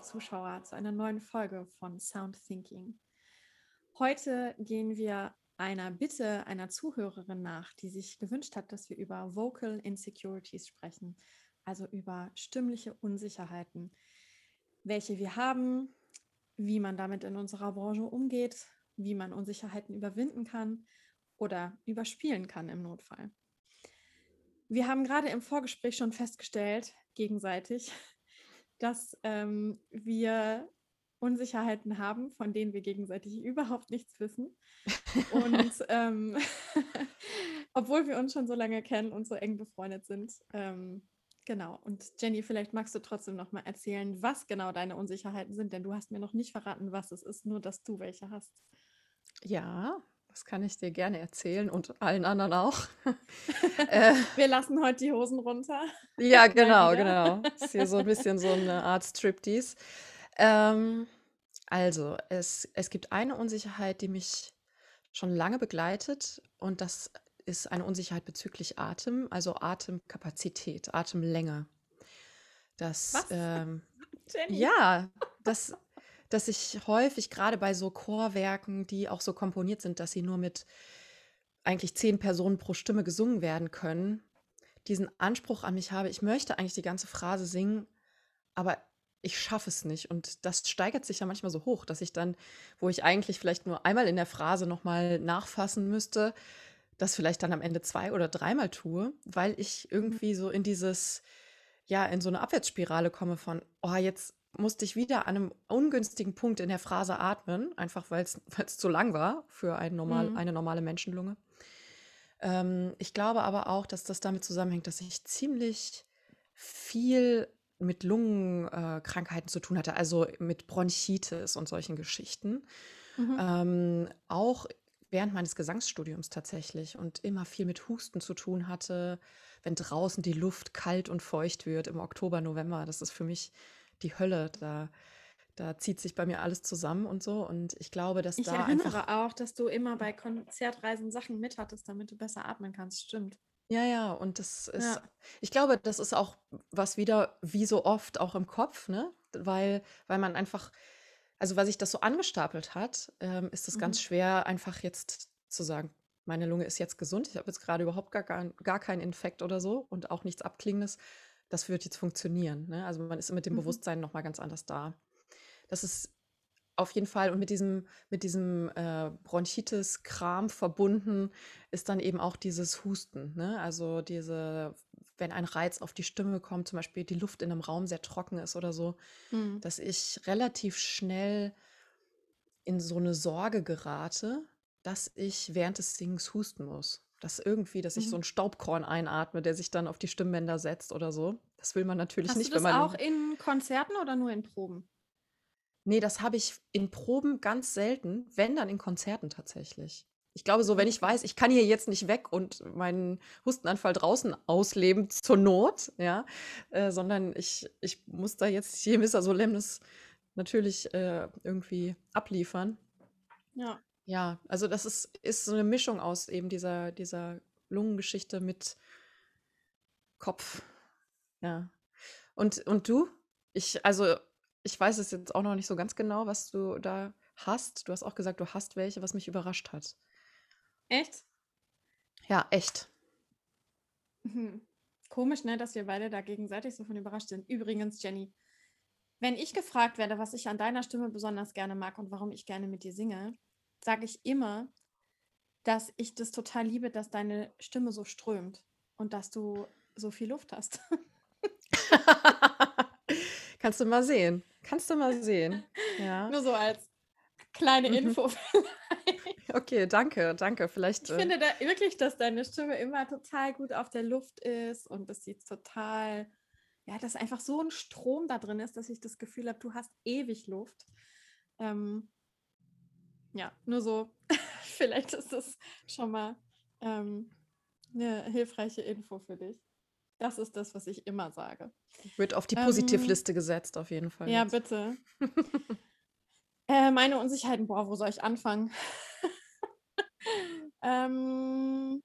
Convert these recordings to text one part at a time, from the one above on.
Zuschauer zu einer neuen Folge von Sound Thinking. Heute gehen wir einer Bitte einer Zuhörerin nach, die sich gewünscht hat, dass wir über Vocal Insecurities sprechen, also über stimmliche Unsicherheiten, welche wir haben, wie man damit in unserer Branche umgeht, wie man Unsicherheiten überwinden kann oder überspielen kann im Notfall. Wir haben gerade im Vorgespräch schon festgestellt, gegenseitig, dass ähm, wir Unsicherheiten haben, von denen wir gegenseitig überhaupt nichts wissen. Und ähm, obwohl wir uns schon so lange kennen und so eng befreundet sind. Ähm, genau. Und Jenny, vielleicht magst du trotzdem noch mal erzählen, was genau deine Unsicherheiten sind, denn du hast mir noch nicht verraten, was es ist, nur dass du welche hast. Ja, das kann ich dir gerne erzählen und allen anderen auch. äh, Wir lassen heute die Hosen runter. Ja, genau, genau. Ist hier so ein bisschen so eine Art Striptease. Ähm, also, es, es gibt eine Unsicherheit, die mich schon lange begleitet und das ist eine Unsicherheit bezüglich Atem, also Atemkapazität, Atemlänge. Das, Was? Ähm, ja, das, dass ich häufig gerade bei so Chorwerken, die auch so komponiert sind, dass sie nur mit eigentlich zehn Personen pro Stimme gesungen werden können, diesen Anspruch an mich habe, ich möchte eigentlich die ganze Phrase singen, aber ich schaffe es nicht. Und das steigert sich ja manchmal so hoch, dass ich dann, wo ich eigentlich vielleicht nur einmal in der Phrase nochmal nachfassen müsste, das vielleicht dann am Ende zwei oder dreimal tue, weil ich irgendwie so in dieses, ja, in so eine Abwärtsspirale komme von, oh, jetzt musste ich wieder an einem ungünstigen Punkt in der Phrase atmen, einfach weil es zu lang war für ein normal, mhm. eine normale Menschenlunge. Ähm, ich glaube aber auch, dass das damit zusammenhängt, dass ich ziemlich viel mit Lungenkrankheiten äh, zu tun hatte, also mit Bronchitis und solchen Geschichten. Mhm. Ähm, auch während meines Gesangsstudiums tatsächlich und immer viel mit Husten zu tun hatte, wenn draußen die Luft kalt und feucht wird im Oktober, November. Das ist für mich die Hölle. Da, da zieht sich bei mir alles zusammen und so. Und ich glaube, dass ich da. Ich erinnere auch, dass du immer bei Konzertreisen Sachen mit hattest, damit du besser atmen kannst. Stimmt. Ja, ja, und das ist, ja. ich glaube, das ist auch was wieder, wie so oft, auch im Kopf, ne? Weil, weil man einfach, also weil sich das so angestapelt hat, ähm, ist es mhm. ganz schwer, einfach jetzt zu sagen, meine Lunge ist jetzt gesund, ich habe jetzt gerade überhaupt gar, gar, gar keinen Infekt oder so und auch nichts Abklingendes, das wird jetzt funktionieren. Ne? Also man ist mit dem mhm. Bewusstsein nochmal ganz anders da. Das ist auf jeden Fall und mit diesem, mit diesem äh, Bronchitis-Kram verbunden ist dann eben auch dieses Husten. Ne? Also diese, wenn ein Reiz auf die Stimme kommt, zum Beispiel die Luft in einem Raum sehr trocken ist oder so, mhm. dass ich relativ schnell in so eine Sorge gerate, dass ich während des Singens husten muss. Dass irgendwie, dass ich so mhm. ein Staubkorn einatme, der sich dann auf die Stimmbänder setzt oder so. Das will man natürlich Hast nicht, du das wenn man. auch in Konzerten oder nur in Proben? Nee, das habe ich in Proben ganz selten, wenn dann in Konzerten tatsächlich. Ich glaube, so, wenn ich weiß, ich kann hier jetzt nicht weg und meinen Hustenanfall draußen ausleben zur Not, ja, äh, sondern ich, ich muss da jetzt hier Missa Solemnis natürlich äh, irgendwie abliefern. Ja. Ja, also das ist, ist so eine Mischung aus eben dieser, dieser Lungengeschichte mit Kopf. Ja. Und, und du? Ich, also, ich weiß es jetzt auch noch nicht so ganz genau, was du da hast. Du hast auch gesagt, du hast welche, was mich überrascht hat. Echt? Ja, echt. Mhm. Komisch, ne, dass wir beide da gegenseitig so von überrascht sind. Übrigens, Jenny, wenn ich gefragt werde, was ich an deiner Stimme besonders gerne mag und warum ich gerne mit dir singe, sage ich immer, dass ich das total liebe, dass deine Stimme so strömt und dass du so viel Luft hast. Kannst du mal sehen. Kannst du mal sehen. Ja. Nur so als kleine mhm. Info. okay, danke, danke. Vielleicht. Ich äh, finde da wirklich, dass deine Stimme immer total gut auf der Luft ist und das sieht total, ja, dass einfach so ein Strom da drin ist, dass ich das Gefühl habe, du hast ewig Luft. Ähm, ja, nur so. Vielleicht ist das schon mal ähm, eine hilfreiche Info für dich. Das ist das, was ich immer sage. Wird auf die Positivliste ähm, gesetzt, auf jeden Fall. Ja, jetzt. bitte. äh, meine Unsicherheiten, boah, wo soll ich anfangen? ähm,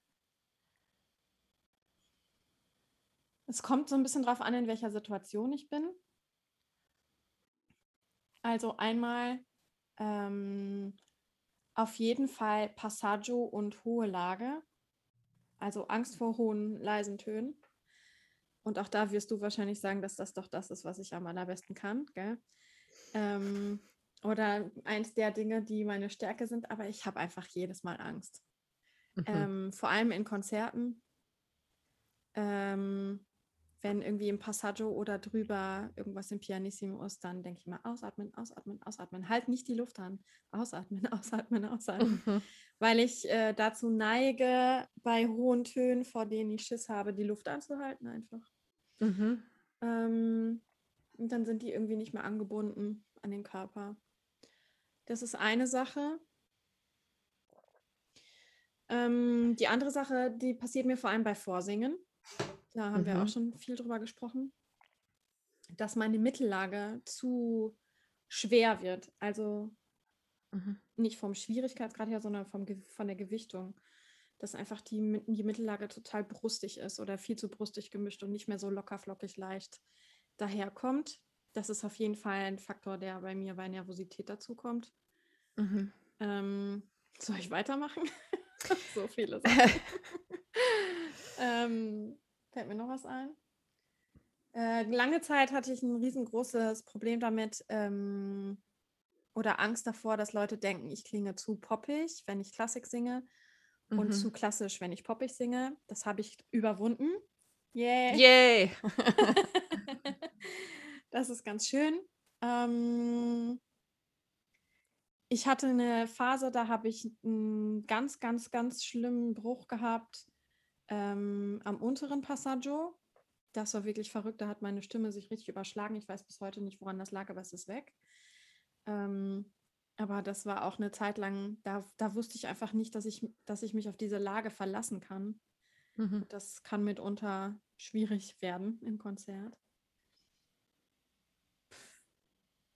es kommt so ein bisschen drauf an, in welcher Situation ich bin. Also einmal ähm, auf jeden Fall Passaggio und hohe Lage. Also Angst vor hohen, leisen Tönen. Und auch da wirst du wahrscheinlich sagen, dass das doch das ist, was ich am allerbesten kann. Gell? Ähm, oder eins der Dinge, die meine Stärke sind, aber ich habe einfach jedes Mal Angst. Mhm. Ähm, vor allem in Konzerten. Ähm, wenn irgendwie im Passaggio oder drüber irgendwas im Pianissimo ist, dann denke ich mal, ausatmen, ausatmen, ausatmen. Halt nicht die Luft an. Ausatmen, ausatmen, ausatmen. Mhm. Weil ich äh, dazu neige, bei hohen Tönen, vor denen ich Schiss habe, die Luft anzuhalten einfach. Mhm. Ähm, und dann sind die irgendwie nicht mehr angebunden an den Körper. Das ist eine Sache. Ähm, die andere Sache, die passiert mir vor allem bei Vorsingen. Da haben mhm. wir auch mhm. schon viel drüber gesprochen, dass meine Mittellage zu schwer wird. Also mhm. nicht vom Schwierigkeitsgrad her, sondern vom, von der Gewichtung. Dass einfach die, die Mittellage total brustig ist oder viel zu brustig gemischt und nicht mehr so locker, flockig, leicht daherkommt. Das ist auf jeden Fall ein Faktor, der bei mir bei Nervosität dazukommt. Mhm. Ähm, soll ich weitermachen? so viele Sachen. ähm, Fällt mir noch was ein? Äh, lange Zeit hatte ich ein riesengroßes Problem damit ähm, oder Angst davor, dass Leute denken, ich klinge zu poppig, wenn ich Klassik singe mhm. und zu klassisch, wenn ich poppig singe. Das habe ich überwunden. Yay! Yay! das ist ganz schön. Ähm, ich hatte eine Phase, da habe ich einen ganz, ganz, ganz schlimmen Bruch gehabt ähm, am unteren Passaggio. Das war wirklich verrückt. Da hat meine Stimme sich richtig überschlagen. Ich weiß bis heute nicht, woran das lag, aber es ist weg. Ähm, aber das war auch eine Zeit lang, da, da wusste ich einfach nicht, dass ich, dass ich mich auf diese Lage verlassen kann. Mhm. Das kann mitunter schwierig werden im Konzert.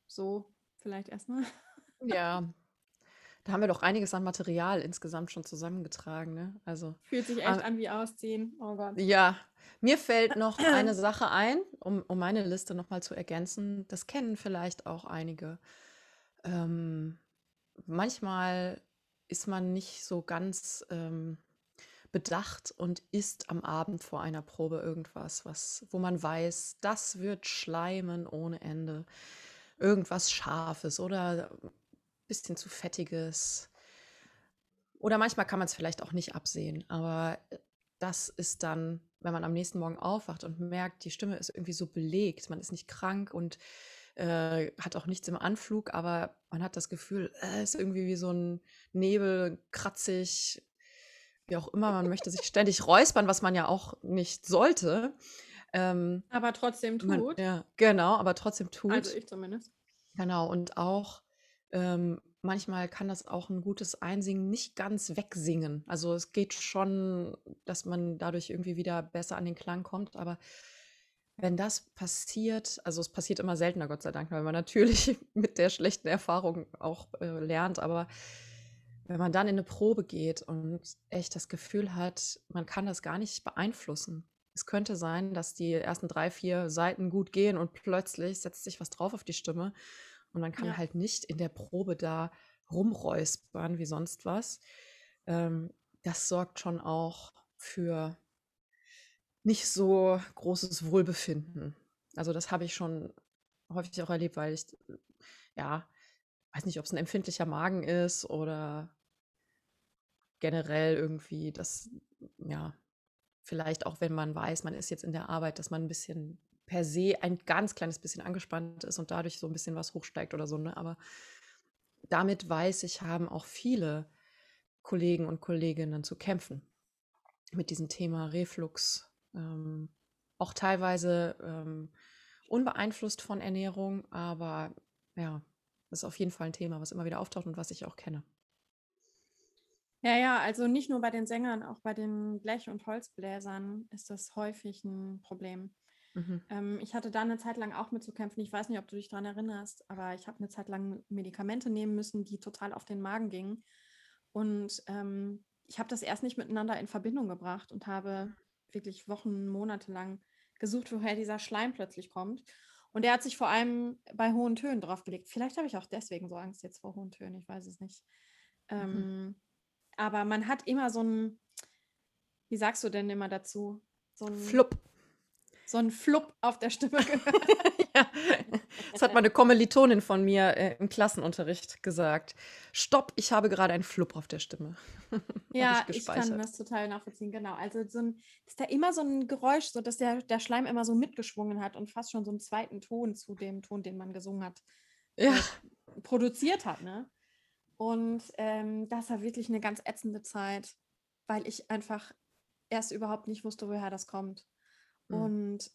So, vielleicht erstmal. Ja, da haben wir doch einiges an Material insgesamt schon zusammengetragen, ne? Also, Fühlt sich echt äh, an wie Ausziehen. Oh Gott. ja, mir fällt noch eine Sache ein, um, um meine Liste nochmal zu ergänzen. Das kennen vielleicht auch einige. Ähm, manchmal ist man nicht so ganz ähm, bedacht und isst am Abend vor einer Probe irgendwas, was, wo man weiß, das wird schleimen ohne Ende. Irgendwas Scharfes oder bisschen zu fettiges. Oder manchmal kann man es vielleicht auch nicht absehen, aber äh, das ist dann, wenn man am nächsten Morgen aufwacht und merkt, die Stimme ist irgendwie so belegt, man ist nicht krank und äh, hat auch nichts im Anflug, aber man hat das Gefühl, es äh, ist irgendwie wie so ein Nebel, kratzig, wie auch immer, man möchte sich ständig räuspern, was man ja auch nicht sollte. Ähm, aber trotzdem tut. Man, ja, genau, aber trotzdem tut. Also ich zumindest. Genau, und auch ähm, manchmal kann das auch ein gutes Einsingen nicht ganz wegsingen. Also es geht schon, dass man dadurch irgendwie wieder besser an den Klang kommt, aber wenn das passiert, also es passiert immer seltener, Gott sei Dank, weil man natürlich mit der schlechten Erfahrung auch äh, lernt, aber wenn man dann in eine Probe geht und echt das Gefühl hat, man kann das gar nicht beeinflussen. Es könnte sein, dass die ersten drei, vier Seiten gut gehen und plötzlich setzt sich was drauf auf die Stimme und man kann ja. halt nicht in der Probe da rumräuspern wie sonst was. Ähm, das sorgt schon auch für nicht so großes Wohlbefinden. Also das habe ich schon häufig auch erlebt, weil ich, ja, weiß nicht, ob es ein empfindlicher Magen ist oder generell irgendwie das, ja, vielleicht auch wenn man weiß, man ist jetzt in der Arbeit, dass man ein bisschen per se ein ganz kleines bisschen angespannt ist und dadurch so ein bisschen was hochsteigt oder so. Ne? Aber damit weiß ich, haben auch viele Kollegen und Kolleginnen zu kämpfen mit diesem Thema Reflux. Ähm, auch teilweise ähm, unbeeinflusst von Ernährung, aber ja, das ist auf jeden Fall ein Thema, was immer wieder auftaucht und was ich auch kenne. Ja, ja, also nicht nur bei den Sängern, auch bei den Blech- und Holzbläsern ist das häufig ein Problem. Mhm. Ähm, ich hatte da eine Zeit lang auch mit zu kämpfen. Ich weiß nicht, ob du dich daran erinnerst, aber ich habe eine Zeit lang Medikamente nehmen müssen, die total auf den Magen gingen. Und ähm, ich habe das erst nicht miteinander in Verbindung gebracht und habe wirklich Wochen, Monate lang gesucht, woher dieser Schleim plötzlich kommt. Und der hat sich vor allem bei hohen Tönen draufgelegt. Vielleicht habe ich auch deswegen so Angst jetzt vor hohen Tönen, ich weiß es nicht. Mhm. Ähm, aber man hat immer so ein, wie sagst du denn immer dazu? So ein Flupp so ein Flupp auf der Stimme gehört. ja. Das hat meine Kommilitonin von mir äh, im Klassenunterricht gesagt. Stopp, ich habe gerade einen Flupp auf der Stimme. ja, ich, ich, kann das total nachvollziehen, genau. Also so ein, ist da immer so ein Geräusch, so dass der, der Schleim immer so mitgeschwungen hat und fast schon so einen zweiten Ton zu dem Ton, den man gesungen hat, ja. äh, produziert hat, ne? Und ähm, das war wirklich eine ganz ätzende Zeit, weil ich einfach erst überhaupt nicht wusste, woher das kommt. Mhm. Und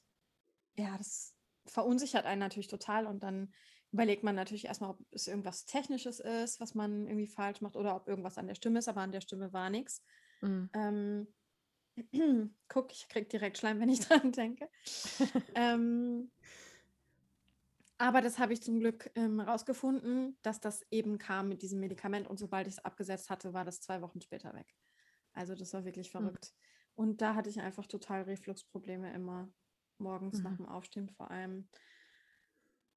ja, das verunsichert einen natürlich total. Und dann überlegt man natürlich erstmal, ob es irgendwas Technisches ist, was man irgendwie falsch macht oder ob irgendwas an der Stimme ist, aber an der Stimme war nichts. Mhm. Ähm, guck, ich krieg direkt Schleim, wenn ich dran denke. ähm, aber das habe ich zum Glück ähm, rausgefunden, dass das eben kam mit diesem Medikament und sobald ich es abgesetzt hatte, war das zwei Wochen später weg. Also das war wirklich mhm. verrückt. Mhm. Und da hatte ich einfach total Refluxprobleme immer. Morgens mhm. nach dem Aufstehen vor allem.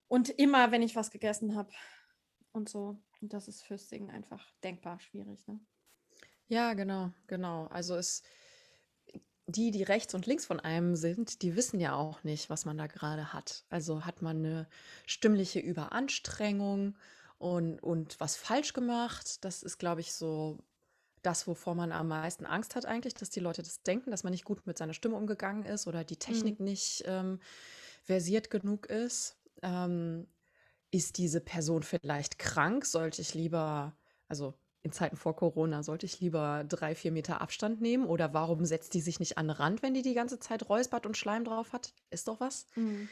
Und immer, wenn ich was gegessen habe und so. Und das ist fürs Singen einfach denkbar schwierig. Ne? Ja, genau, genau. Also es, die, die rechts und links von einem sind, die wissen ja auch nicht, was man da gerade hat. Also hat man eine stimmliche Überanstrengung und, und was falsch gemacht. Das ist, glaube ich, so das, wovor man am meisten Angst hat eigentlich, dass die Leute das denken, dass man nicht gut mit seiner Stimme umgegangen ist oder die Technik mhm. nicht ähm, versiert genug ist. Ähm, ist diese Person vielleicht krank? Sollte ich lieber, also in Zeiten vor Corona, sollte ich lieber drei, vier Meter Abstand nehmen? Oder warum setzt die sich nicht an den Rand, wenn die die ganze Zeit räuspert und Schleim drauf hat? Ist doch was. Mhm.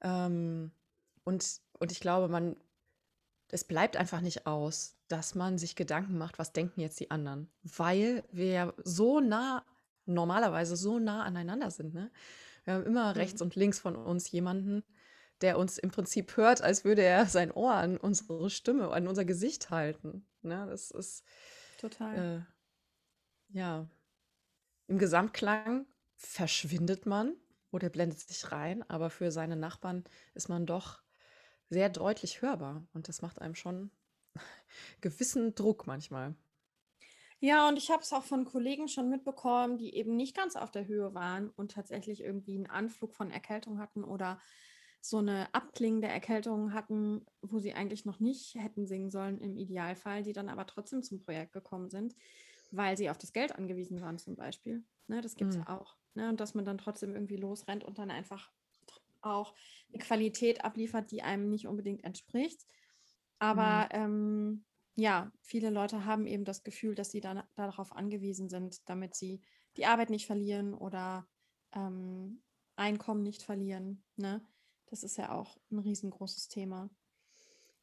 Ähm, und, und ich glaube, man, es bleibt einfach nicht aus, dass man sich Gedanken macht, was denken jetzt die anderen, weil wir so nah, normalerweise so nah aneinander sind. Ne? Wir haben immer mhm. rechts und links von uns jemanden, der uns im Prinzip hört, als würde er sein Ohr an unsere Stimme, an unser Gesicht halten. Ne? Das ist total. Äh, ja. Im Gesamtklang verschwindet man oder blendet sich rein, aber für seine Nachbarn ist man doch sehr deutlich hörbar und das macht einem schon gewissen Druck manchmal. Ja, und ich habe es auch von Kollegen schon mitbekommen, die eben nicht ganz auf der Höhe waren und tatsächlich irgendwie einen Anflug von Erkältung hatten oder so eine abklingende Erkältung hatten, wo sie eigentlich noch nicht hätten singen sollen im Idealfall, die dann aber trotzdem zum Projekt gekommen sind, weil sie auf das Geld angewiesen waren zum Beispiel. Ne, das gibt es mhm. auch. Ne, und dass man dann trotzdem irgendwie losrennt und dann einfach auch eine Qualität abliefert, die einem nicht unbedingt entspricht. Aber mhm. ähm, ja, viele Leute haben eben das Gefühl, dass sie dann darauf angewiesen sind, damit sie die Arbeit nicht verlieren oder ähm, Einkommen nicht verlieren. Ne? Das ist ja auch ein riesengroßes Thema.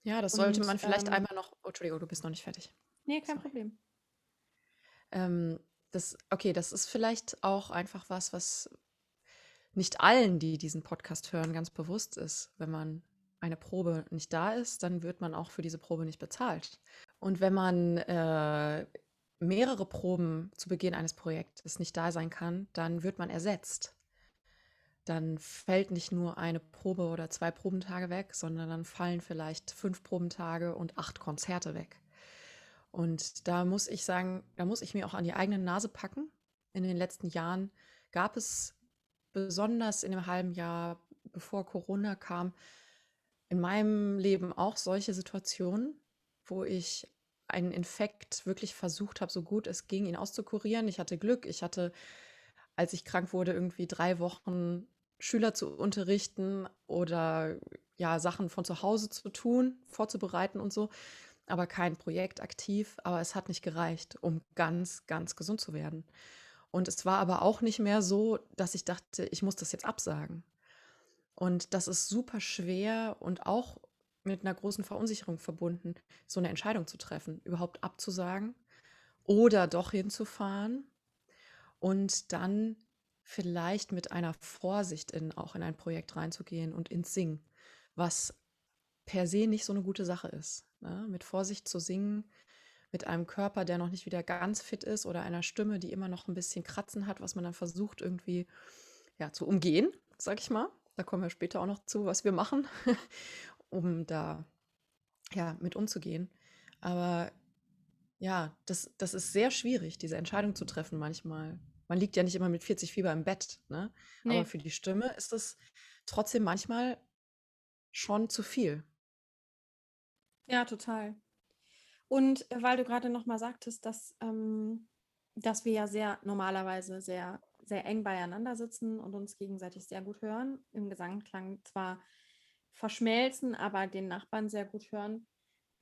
Ja, das sollte Und, man vielleicht ähm, einmal noch. Oh, Entschuldigung, du bist noch nicht fertig. Nee, kein Sorry. Problem. Ähm, das, okay, das ist vielleicht auch einfach was, was nicht allen, die diesen Podcast hören, ganz bewusst ist. Wenn man eine Probe nicht da ist, dann wird man auch für diese Probe nicht bezahlt. Und wenn man äh, mehrere Proben zu Beginn eines Projektes nicht da sein kann, dann wird man ersetzt. Dann fällt nicht nur eine Probe oder zwei Probentage weg, sondern dann fallen vielleicht fünf Probentage und acht Konzerte weg. Und da muss ich sagen, da muss ich mir auch an die eigene Nase packen. In den letzten Jahren gab es besonders in dem halben Jahr, bevor Corona kam, in meinem Leben auch solche Situationen, wo ich einen Infekt wirklich versucht habe, so gut es ging, ihn auszukurieren. Ich hatte Glück. Ich hatte, als ich krank wurde, irgendwie drei Wochen Schüler zu unterrichten oder ja, Sachen von zu Hause zu tun, vorzubereiten und so, aber kein Projekt aktiv. Aber es hat nicht gereicht, um ganz, ganz gesund zu werden. Und es war aber auch nicht mehr so, dass ich dachte, ich muss das jetzt absagen. Und das ist super schwer und auch mit einer großen Verunsicherung verbunden, so eine Entscheidung zu treffen, überhaupt abzusagen oder doch hinzufahren und dann vielleicht mit einer Vorsicht in auch in ein Projekt reinzugehen und ins Singen, was per se nicht so eine gute Sache ist. Ne? Mit Vorsicht zu singen, mit einem Körper, der noch nicht wieder ganz fit ist oder einer Stimme, die immer noch ein bisschen Kratzen hat, was man dann versucht irgendwie ja, zu umgehen, sag ich mal. Da kommen wir später auch noch zu, was wir machen, um da ja, mit umzugehen. Aber ja, das, das ist sehr schwierig, diese Entscheidung zu treffen manchmal. Man liegt ja nicht immer mit 40 Fieber im Bett, ne? Nee. Aber für die Stimme ist es trotzdem manchmal schon zu viel. Ja, total. Und äh, weil du gerade noch mal sagtest, dass, ähm, dass wir ja sehr normalerweise sehr, sehr eng beieinander sitzen und uns gegenseitig sehr gut hören, im Gesangklang zwar verschmelzen, aber den Nachbarn sehr gut hören.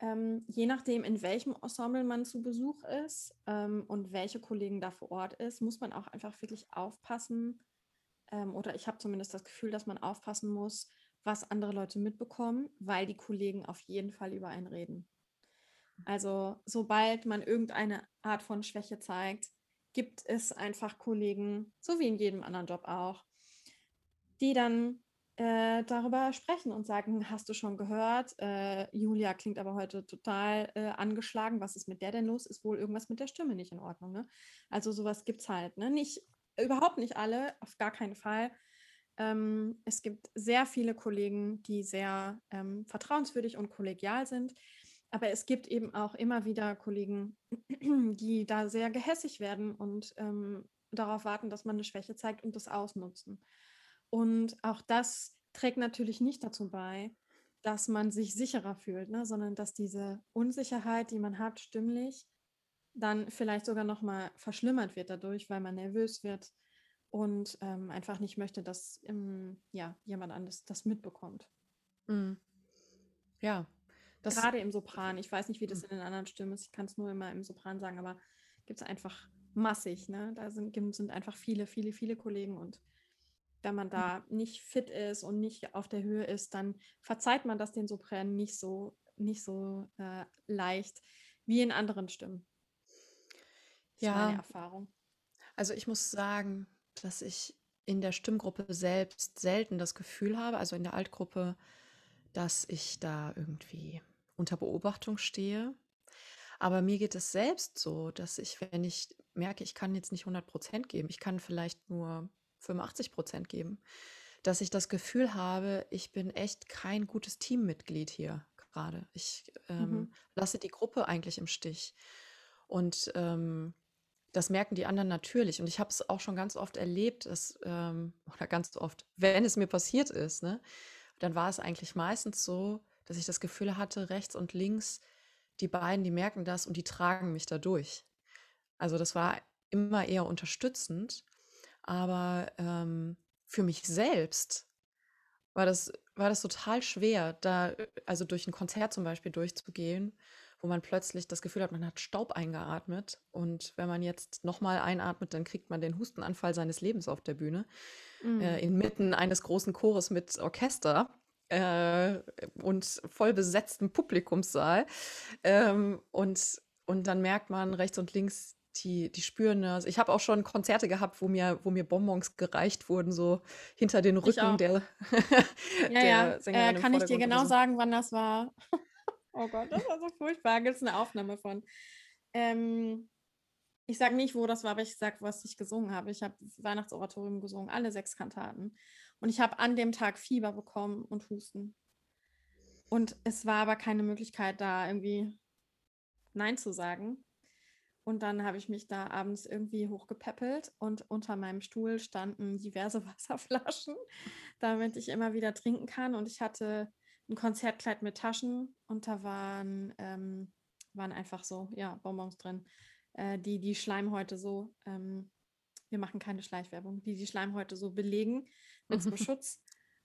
Ähm, je nachdem, in welchem Ensemble man zu Besuch ist ähm, und welche Kollegen da vor Ort ist, muss man auch einfach wirklich aufpassen. Ähm, oder ich habe zumindest das Gefühl, dass man aufpassen muss, was andere Leute mitbekommen, weil die Kollegen auf jeden Fall über einen reden. Also sobald man irgendeine Art von Schwäche zeigt, gibt es einfach Kollegen, so wie in jedem anderen Job auch, die dann äh, darüber sprechen und sagen, hast du schon gehört, äh, Julia klingt aber heute total äh, angeschlagen, was ist mit der denn los? Ist wohl irgendwas mit der Stimme nicht in Ordnung. Ne? Also sowas gibt es halt. Ne? Nicht, überhaupt nicht alle, auf gar keinen Fall. Ähm, es gibt sehr viele Kollegen, die sehr ähm, vertrauenswürdig und kollegial sind. Aber es gibt eben auch immer wieder Kollegen, die da sehr gehässig werden und ähm, darauf warten, dass man eine Schwäche zeigt und das ausnutzen. Und auch das trägt natürlich nicht dazu bei, dass man sich sicherer fühlt, ne? sondern dass diese Unsicherheit, die man hat, stimmlich, dann vielleicht sogar noch mal verschlimmert wird dadurch, weil man nervös wird und ähm, einfach nicht möchte, dass ähm, ja, jemand anderes das mitbekommt. Mhm. Ja. Das Gerade im Sopran. Ich weiß nicht, wie das mhm. in den anderen Stimmen ist. Ich kann es nur immer im Sopran sagen, aber gibt es einfach massig. Ne? Da sind, sind einfach viele, viele, viele Kollegen und wenn man da nicht fit ist und nicht auf der Höhe ist, dann verzeiht man das den Sopranen nicht so, nicht so äh, leicht wie in anderen Stimmen. Das ja. ist meine Erfahrung. Also ich muss sagen, dass ich in der Stimmgruppe selbst selten das Gefühl habe, also in der Altgruppe, dass ich da irgendwie unter Beobachtung stehe. Aber mir geht es selbst so, dass ich, wenn ich merke, ich kann jetzt nicht 100 Prozent geben, ich kann vielleicht nur 85 Prozent geben, dass ich das Gefühl habe, ich bin echt kein gutes Teammitglied hier gerade. Ich ähm, mhm. lasse die Gruppe eigentlich im Stich. Und ähm, das merken die anderen natürlich. Und ich habe es auch schon ganz oft erlebt, dass, ähm, oder ganz oft, wenn es mir passiert ist, ne, dann war es eigentlich meistens so, dass ich das Gefühl hatte, rechts und links, die beiden, die merken das und die tragen mich da durch. Also das war immer eher unterstützend. Aber ähm, für mich selbst war das, war das total schwer, da, also durch ein Konzert zum Beispiel durchzugehen, wo man plötzlich das Gefühl hat, man hat Staub eingeatmet. Und wenn man jetzt nochmal einatmet, dann kriegt man den Hustenanfall seines Lebens auf der Bühne. Mhm. Äh, inmitten eines großen Chores mit Orchester. Äh, und voll besetztem Publikumssaal. Ähm, und, und dann merkt man rechts und links, die, die spüren das. Ich habe auch schon Konzerte gehabt, wo mir, wo mir Bonbons gereicht wurden, so hinter den Rücken der, ja, der ja. Sängerin. Äh, kann ich dir genau sagen, wann das war? Oh Gott, das war so furchtbar. Gibt es eine Aufnahme von? Ähm, ich sage nicht, wo das war, aber ich sage, was ich gesungen habe. Ich habe Weihnachtsoratorium gesungen, alle sechs Kantaten. Und ich habe an dem Tag Fieber bekommen und Husten. Und es war aber keine Möglichkeit, da irgendwie Nein zu sagen. Und dann habe ich mich da abends irgendwie hochgepäppelt und unter meinem Stuhl standen diverse Wasserflaschen, damit ich immer wieder trinken kann. Und ich hatte ein Konzertkleid mit Taschen und da waren ähm, waren einfach so, ja, Bonbons drin, äh, die die Schleimhäute so, ähm, wir machen keine Schleichwerbung, die die Schleimhäute so belegen mit so Schutz.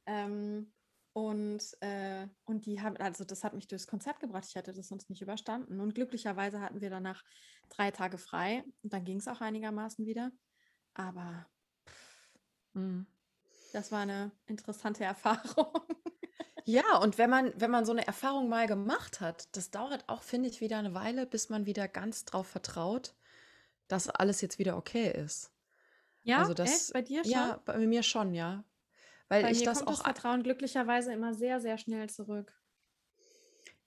Ähm, und, äh, und die haben, also das hat mich durchs Konzert gebracht. Ich hätte das sonst nicht überstanden. Und glücklicherweise hatten wir danach drei Tage frei. Und dann ging es auch einigermaßen wieder. Aber mhm. das war eine interessante Erfahrung. Ja, und wenn man, wenn man so eine Erfahrung mal gemacht hat, das dauert auch, finde ich, wieder eine Weile, bis man wieder ganz drauf vertraut, dass alles jetzt wieder okay ist. Ja, also das, echt? Bei dir schon? Ja, bei mir schon, ja. Weil Bei ich mir das kommt das auch. Vertrauen glücklicherweise immer sehr, sehr schnell zurück.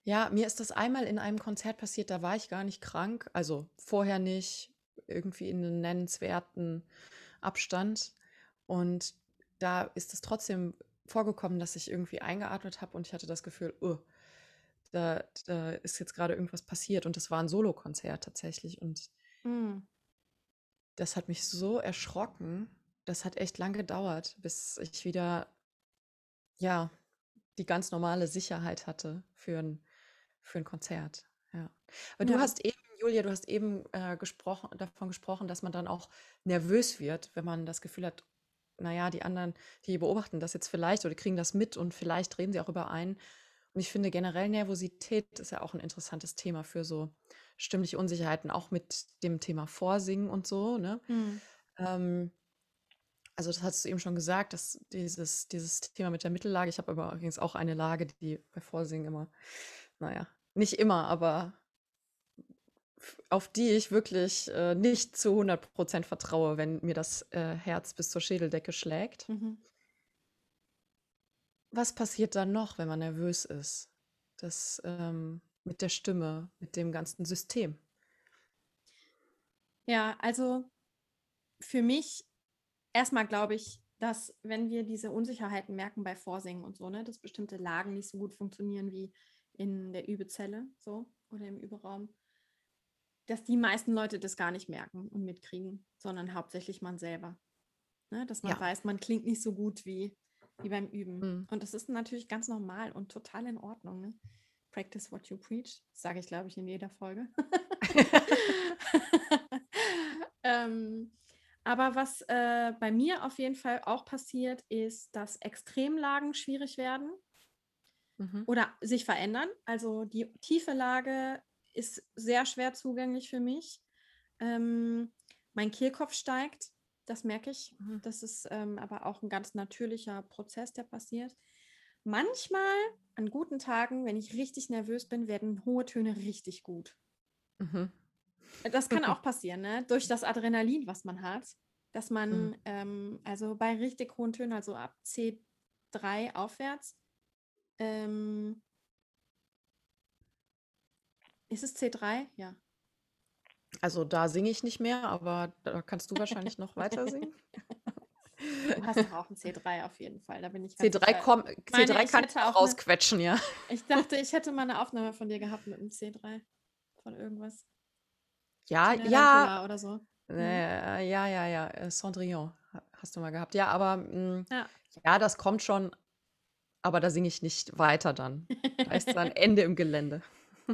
Ja, mir ist das einmal in einem Konzert passiert, da war ich gar nicht krank, also vorher nicht, irgendwie in einem nennenswerten Abstand. Und da ist es trotzdem vorgekommen, dass ich irgendwie eingeatmet habe und ich hatte das Gefühl, oh, da, da ist jetzt gerade irgendwas passiert. Und das war ein Solokonzert tatsächlich. Und mm. das hat mich so erschrocken. Das hat echt lange gedauert, bis ich wieder, ja, die ganz normale Sicherheit hatte für ein, für ein Konzert. Ja. Aber ja. du hast eben, Julia, du hast eben äh, gesprochen, davon gesprochen, dass man dann auch nervös wird, wenn man das Gefühl hat, naja, die anderen, die beobachten das jetzt vielleicht oder kriegen das mit und vielleicht reden sie auch über ein. Und ich finde generell Nervosität ist ja auch ein interessantes Thema für so stimmliche Unsicherheiten, auch mit dem Thema Vorsingen und so. Ne? Mhm. Ähm, also das hast du eben schon gesagt, dass dieses, dieses Thema mit der Mittellage, ich habe aber übrigens auch eine Lage, die bei Vorsingen immer, naja, nicht immer, aber auf die ich wirklich äh, nicht zu 100% vertraue, wenn mir das äh, Herz bis zur Schädeldecke schlägt. Mhm. Was passiert dann noch, wenn man nervös ist? Das ähm, mit der Stimme, mit dem ganzen System. Ja, also für mich erstmal glaube ich, dass wenn wir diese Unsicherheiten merken bei Vorsingen und so, ne, dass bestimmte Lagen nicht so gut funktionieren wie in der Übezelle so oder im Überraum, dass die meisten Leute das gar nicht merken und mitkriegen, sondern hauptsächlich man selber. Ne? Dass man ja. weiß, man klingt nicht so gut wie, wie beim Üben. Mhm. Und das ist natürlich ganz normal und total in Ordnung. Ne? Practice what you preach, sage ich, glaube ich, in jeder Folge. ähm, aber was äh, bei mir auf jeden Fall auch passiert, ist, dass Extremlagen schwierig werden mhm. oder sich verändern. Also die tiefe Lage ist sehr schwer zugänglich für mich. Ähm, mein Kehlkopf steigt, das merke ich. Mhm. Das ist ähm, aber auch ein ganz natürlicher Prozess, der passiert. Manchmal, an guten Tagen, wenn ich richtig nervös bin, werden hohe Töne richtig gut. Mhm. Das kann auch passieren, ne? durch das Adrenalin, was man hat, dass man, mhm. ähm, also bei richtig hohen Tönen, also ab C3 aufwärts, ähm, ist es C3? Ja. Also da singe ich nicht mehr, aber da kannst du wahrscheinlich noch weiter singen. Du hast doch auch ein C3 auf jeden Fall. Da bin ich C3, sicher. komm, C3 Meine, kann ich auch rausquetschen, eine, ja. Ich dachte, ich hätte mal eine Aufnahme von dir gehabt mit einem C3 von irgendwas. Ja, ja. Oder so. Äh, ja, ja, ja. Äh, Cendrillon hast du mal gehabt. Ja, aber mh, mm, ja. ja, das kommt schon. Aber da singe ich nicht weiter dann. Da ist dann Ende im Gelände.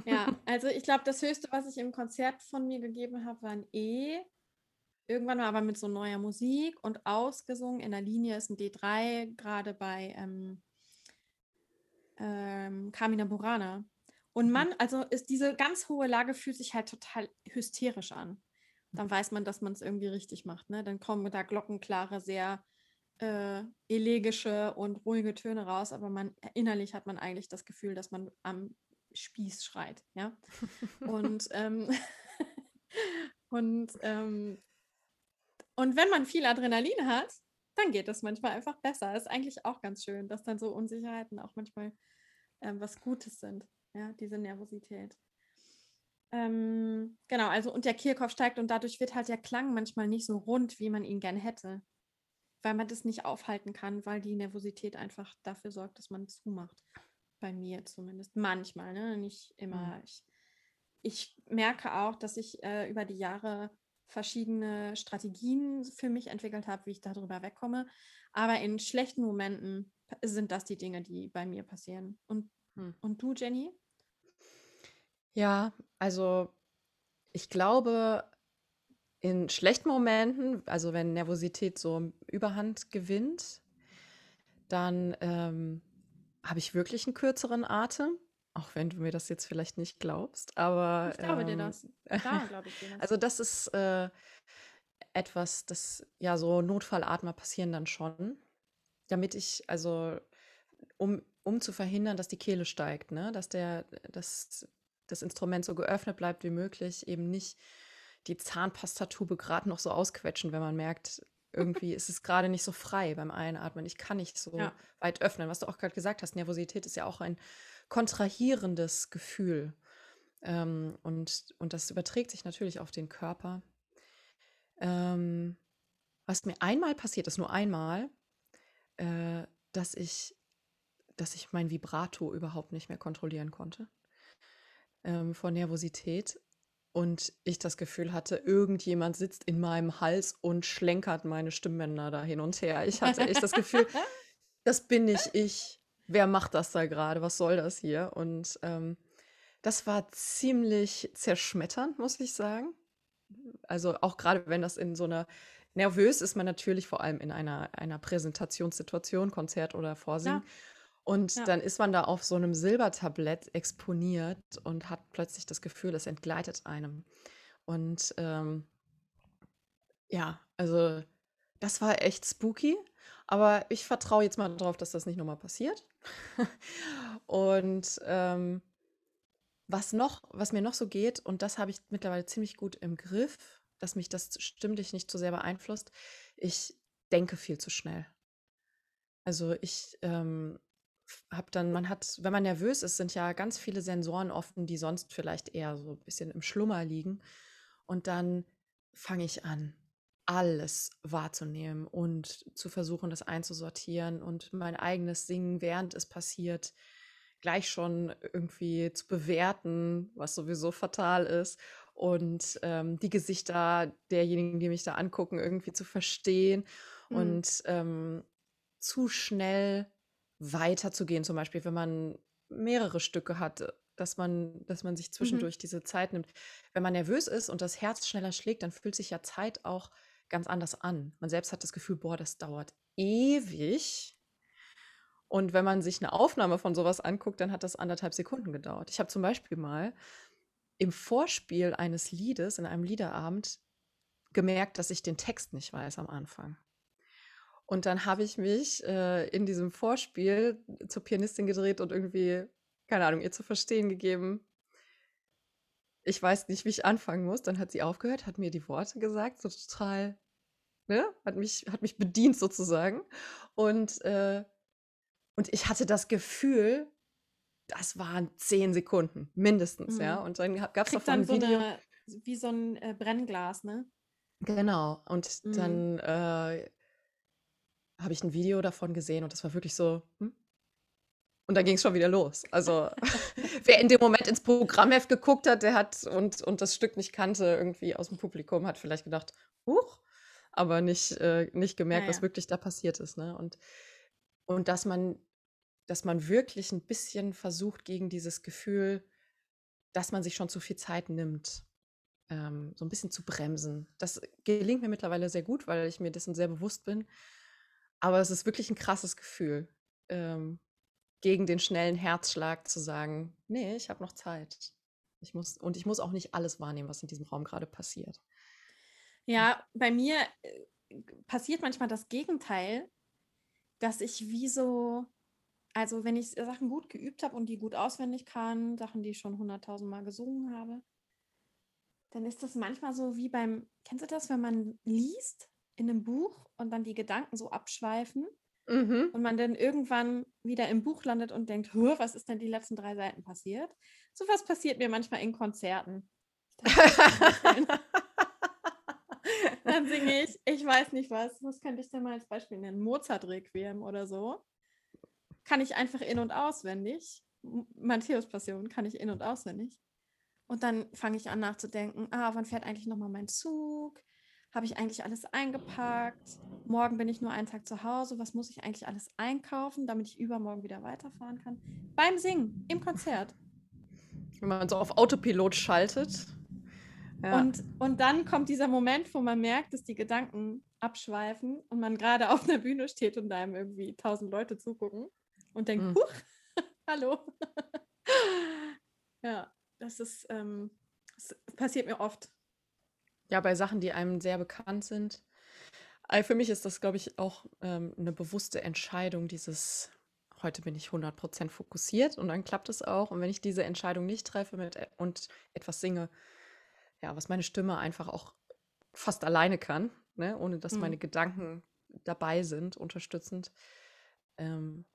Ja, also ich glaube, das Höchste, was ich im Konzert von mir gegeben habe, war ein E. Irgendwann mal aber mit so neuer Musik und ausgesungen. In der Linie ist ein D3, gerade bei ähm, ähm, Carmina Burana. Und mhm. man, also ist diese ganz hohe Lage fühlt sich halt total hysterisch an. Dann weiß man, dass man es irgendwie richtig macht. Ne? Dann kommen da glockenklare, sehr äh, elegische und ruhige Töne raus, aber man innerlich hat man eigentlich das Gefühl, dass man am Spieß schreit, ja. und ähm, und, ähm, und wenn man viel Adrenalin hat, dann geht das manchmal einfach besser. Ist eigentlich auch ganz schön, dass dann so Unsicherheiten auch manchmal ähm, was Gutes sind, ja, diese Nervosität. Ähm, genau, also und der Kehlkopf steigt und dadurch wird halt der Klang manchmal nicht so rund, wie man ihn gerne hätte, weil man das nicht aufhalten kann, weil die Nervosität einfach dafür sorgt, dass man zumacht bei mir zumindest. Manchmal, ne? Nicht immer. Mhm. Ich, ich merke auch, dass ich äh, über die Jahre verschiedene Strategien für mich entwickelt habe, wie ich darüber wegkomme. Aber in schlechten Momenten sind das die Dinge, die bei mir passieren. Und, hm. und du, Jenny? Ja, also ich glaube, in schlechten Momenten, also wenn Nervosität so Überhand gewinnt, dann ähm, habe ich wirklich einen kürzeren Atem. Auch wenn du mir das jetzt vielleicht nicht glaubst, aber Ich glaube dir ähm, das. Da glaube ich dir das. also das ist äh, etwas, das ja so Notfallatmer passieren dann schon, damit ich also um um zu verhindern, dass die Kehle steigt, ne, dass der dass das Instrument so geöffnet bleibt wie möglich, eben nicht die Zahnpastatube gerade noch so ausquetschen, wenn man merkt, irgendwie ist es gerade nicht so frei beim Einatmen. Ich kann nicht so Ja. weit öffnen. Was du auch gerade gesagt hast, Nervosität ist ja auch ein kontrahierendes Gefühl. Ähm, und, und das überträgt sich natürlich auf den Körper. Ähm, was mir einmal passiert ist, nur einmal, äh, dass ich, dass ich mein Vibrato überhaupt nicht mehr kontrollieren konnte ähm, vor Nervosität und ich das Gefühl hatte, irgendjemand sitzt in meinem Hals und schlenkert meine Stimmbänder da hin und her. Ich hatte echt das Gefühl, das bin nicht ich. Wer macht das da gerade? Was soll das hier? Und ähm, das war ziemlich zerschmetternd, muss ich sagen. Also auch gerade wenn das in so einer nervös ist man natürlich vor allem in einer, einer Präsentationssituation, Konzert oder Vorsingen. Ja, Und ja. dann ist man da auf so einem Silbertablett exponiert und hat plötzlich das Gefühl, es entgleitet einem. Und ähm, ja, also das war echt spooky, aber ich vertraue jetzt mal drauf, dass das nicht nochmal passiert. Und ähm, was noch, was mir noch so geht, und das habe ich mittlerweile ziemlich gut im Griff, dass mich das stimmlich nicht zu sehr beeinflusst, ich denke viel zu schnell. Also ich ähm, habe dann, man hat, wenn man nervös ist, sind ja ganz viele Sensoren offen, die sonst vielleicht eher so ein bisschen im Schlummer liegen. Und dann fange ich an, alles wahrzunehmen und zu versuchen, das einzusortieren und mein eigenes Singen, während es passiert, gleich schon irgendwie zu bewerten, was sowieso fatal ist. Und ähm, die Gesichter derjenigen, die mich da angucken, irgendwie zu verstehen Hm. und ähm, zu schnell weiterzugehen, zum Beispiel, wenn man mehrere Stücke hat, dass man, dass man sich Mhm. zwischendurch diese Zeit nimmt. Wenn man nervös ist und das Herz schneller schlägt, dann fühlt sich ja Zeit auch ganz anders an. Man selbst hat das Gefühl, boah, das dauert ewig. Und wenn man sich eine Aufnahme von sowas anguckt, dann hat das anderthalb Sekunden gedauert. Ich habe zum Beispiel mal im Vorspiel eines Liedes, in einem Liederabend, gemerkt, dass ich den Text nicht weiß am Anfang. Und dann habe ich mich äh, in diesem Vorspiel zur Pianistin gedreht und irgendwie, keine Ahnung, ihr zu verstehen gegeben, ich weiß nicht, wie ich anfangen muss. Dann hat sie aufgehört, hat mir die Worte gesagt, so total, ne, hat mich, hat mich bedient sozusagen. Und, äh, und ich hatte das Gefühl, das waren zehn Sekunden, mindestens, ja. Mhm. Und dann gab es davon dann ein so Video. eine, wie so ein äh, Brennglas, ne? Genau. Und Mhm. dann äh, habe ich ein Video davon gesehen und das war wirklich so, hm? Und dann ging es schon wieder los. Also wer in dem Moment ins Programmheft geguckt hat, der hat und, und das Stück nicht kannte, irgendwie aus dem Publikum, hat vielleicht gedacht, huch, aber nicht, äh, nicht gemerkt, was wirklich da passiert ist. Ne? Und, und dass man, dass man wirklich ein bisschen versucht, gegen dieses Gefühl, dass man sich schon zu viel Zeit nimmt, ähm, so ein bisschen zu bremsen. Das gelingt mir mittlerweile sehr gut, weil ich mir dessen sehr bewusst bin. Aber es ist wirklich ein krasses Gefühl, ähm, gegen den schnellen Herzschlag zu sagen, nee, ich habe noch Zeit. Ich muss, und ich muss auch nicht alles wahrnehmen, was in diesem Raum gerade passiert. Ja, bei mir äh, passiert manchmal das Gegenteil, dass ich wie so, also wenn ich Sachen gut geübt habe und die gut auswendig kann, Sachen, die ich schon hunderttausend Mal gesungen habe, dann ist das manchmal so wie beim, kennst du das, wenn man liest in einem Buch und dann die Gedanken so abschweifen Mhm. und man dann irgendwann wieder im Buch landet und denkt, "Huh, was ist denn die letzten drei Seiten passiert? So was passiert mir manchmal in Konzerten. Dann singe ich, ich weiß nicht was, was könnte ich denn mal als Beispiel nennen? Mozart-Requiem oder so. Kann ich einfach in- und auswendig. Matthäus-Passion kann ich in- und auswendig. Und dann fange ich an nachzudenken, ah, wann fährt eigentlich nochmal mein Zug? Habe ich eigentlich alles eingepackt? Morgen bin ich nur einen Tag zu Hause. Was muss ich eigentlich alles einkaufen, damit ich übermorgen wieder weiterfahren kann? Beim Singen, im Konzert. Wenn man so auf Autopilot schaltet. Ja. Und, und dann kommt dieser Moment, wo man merkt, dass die Gedanken abschweifen und man gerade auf einer Bühne steht und da einem irgendwie tausend Leute zugucken und denkt, mhm. huch, hallo. ja, das ist, ähm, das passiert mir oft. Ja, bei Sachen, die einem sehr bekannt sind. Also für mich ist das, glaube ich, auch ähm, eine bewusste Entscheidung, dieses heute bin ich 100% fokussiert und dann klappt es auch. Und wenn ich diese Entscheidung nicht treffe mit, äh, und etwas singe, ja, was meine Stimme einfach auch fast alleine kann, ne, ohne dass mhm. meine Gedanken dabei sind, unterstützend, ähm,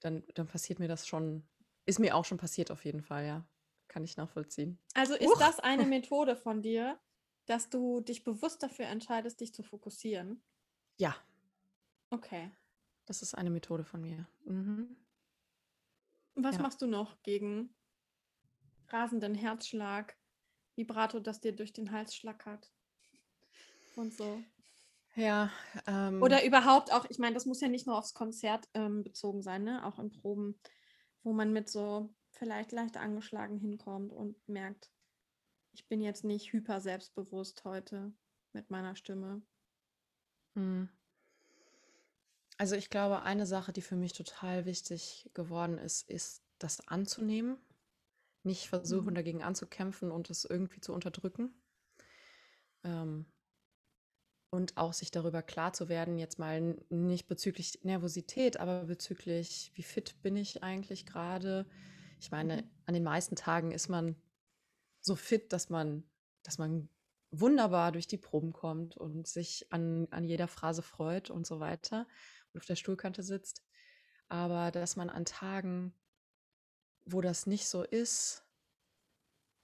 dann, dann passiert mir das schon, ist mir auch schon passiert auf jeden Fall, ja. Kann ich nachvollziehen. Also ist Uch. das eine Methode von dir, dass du dich bewusst dafür entscheidest, dich zu fokussieren? Ja. Okay. Das ist eine Methode von mir. Mhm. Was ja. machst du noch gegen rasenden Herzschlag, Vibrato, das dir durch den Hals schlackert und so? Ja. Ähm, Oder überhaupt auch, ich meine, das muss ja nicht nur aufs Konzert ähm, bezogen sein, ne? auch in Proben, wo man mit so vielleicht leicht angeschlagen hinkommt und merkt, ich bin jetzt nicht hyper selbstbewusst heute mit meiner Stimme. Hm. Also ich glaube, eine Sache, die für mich total wichtig geworden ist, ist das anzunehmen. Nicht versuchen, mhm. dagegen anzukämpfen und es irgendwie zu unterdrücken. Ähm, und auch sich darüber klar zu werden, jetzt mal nicht bezüglich Nervosität, aber bezüglich, wie fit bin ich eigentlich gerade. Ich meine, mhm. an den meisten Tagen ist man so fit, dass man, dass man wunderbar durch die Proben kommt und sich an, an jeder Phrase freut und so weiter und auf der Stuhlkante sitzt. Aber dass man an Tagen, wo das nicht so ist,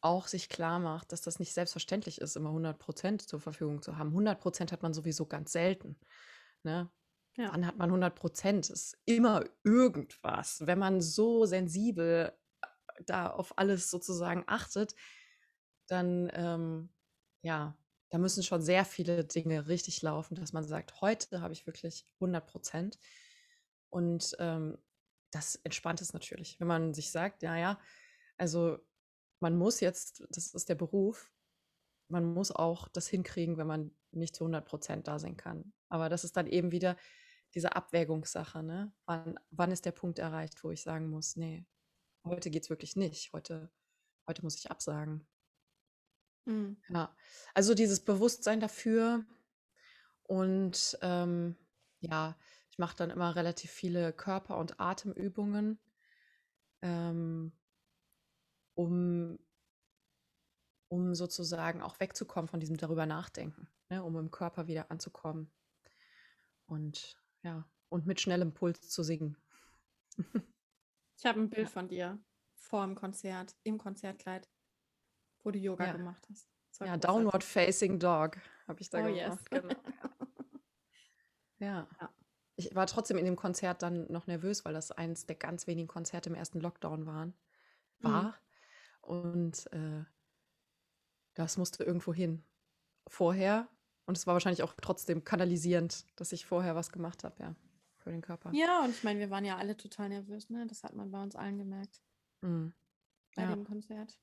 auch sich klar macht, dass das nicht selbstverständlich ist, immer 100 Prozent zur Verfügung zu haben. 100 Prozent hat man sowieso ganz selten. Ne? Ja. Wann hat man 100 Prozent? Ist immer irgendwas. Wenn man so sensibel äh, da auf alles sozusagen achtet, dann ähm, ja, da müssen schon sehr viele Dinge richtig laufen, dass man sagt, heute habe ich wirklich 100 Prozent. Und ähm, das entspannt es natürlich, wenn man sich sagt, ja, ja, also man muss jetzt, das ist der Beruf, man muss auch das hinkriegen, wenn man nicht zu 100 Prozent da sein kann. Aber das ist dann eben wieder diese Abwägungssache, ne? Wann, wann ist der Punkt erreicht, wo ich sagen muss, nee, heute geht es wirklich nicht, heute, heute muss ich absagen. Mhm. Ja, also dieses Bewusstsein dafür und ähm, ja, ich mache dann immer relativ viele Körper- und Atemübungen, ähm, um, um sozusagen auch wegzukommen von diesem darüber nachdenken, ne, um im Körper wieder anzukommen und ja, und mit schnellem Puls zu singen. Ich habe ein Bild ja. von dir vor dem Konzert, im Konzertkleid wo du Yoga ja. gemacht hast. Ja, Downward Facing Dog habe ich da oh, gemacht. Yes. Genau. ja. ja. Ich war trotzdem in dem Konzert dann noch nervös, weil das eines der ganz wenigen Konzerte im ersten Lockdown waren, war. Mhm. Und äh, das musste irgendwo hin. Vorher. Und es war wahrscheinlich auch trotzdem kanalisierend, dass ich vorher was gemacht habe, ja, für den Körper. Ja, und ich meine, wir waren ja alle total nervös, ne? Das hat man bei uns allen gemerkt. Mhm. Bei ja. dem Konzert.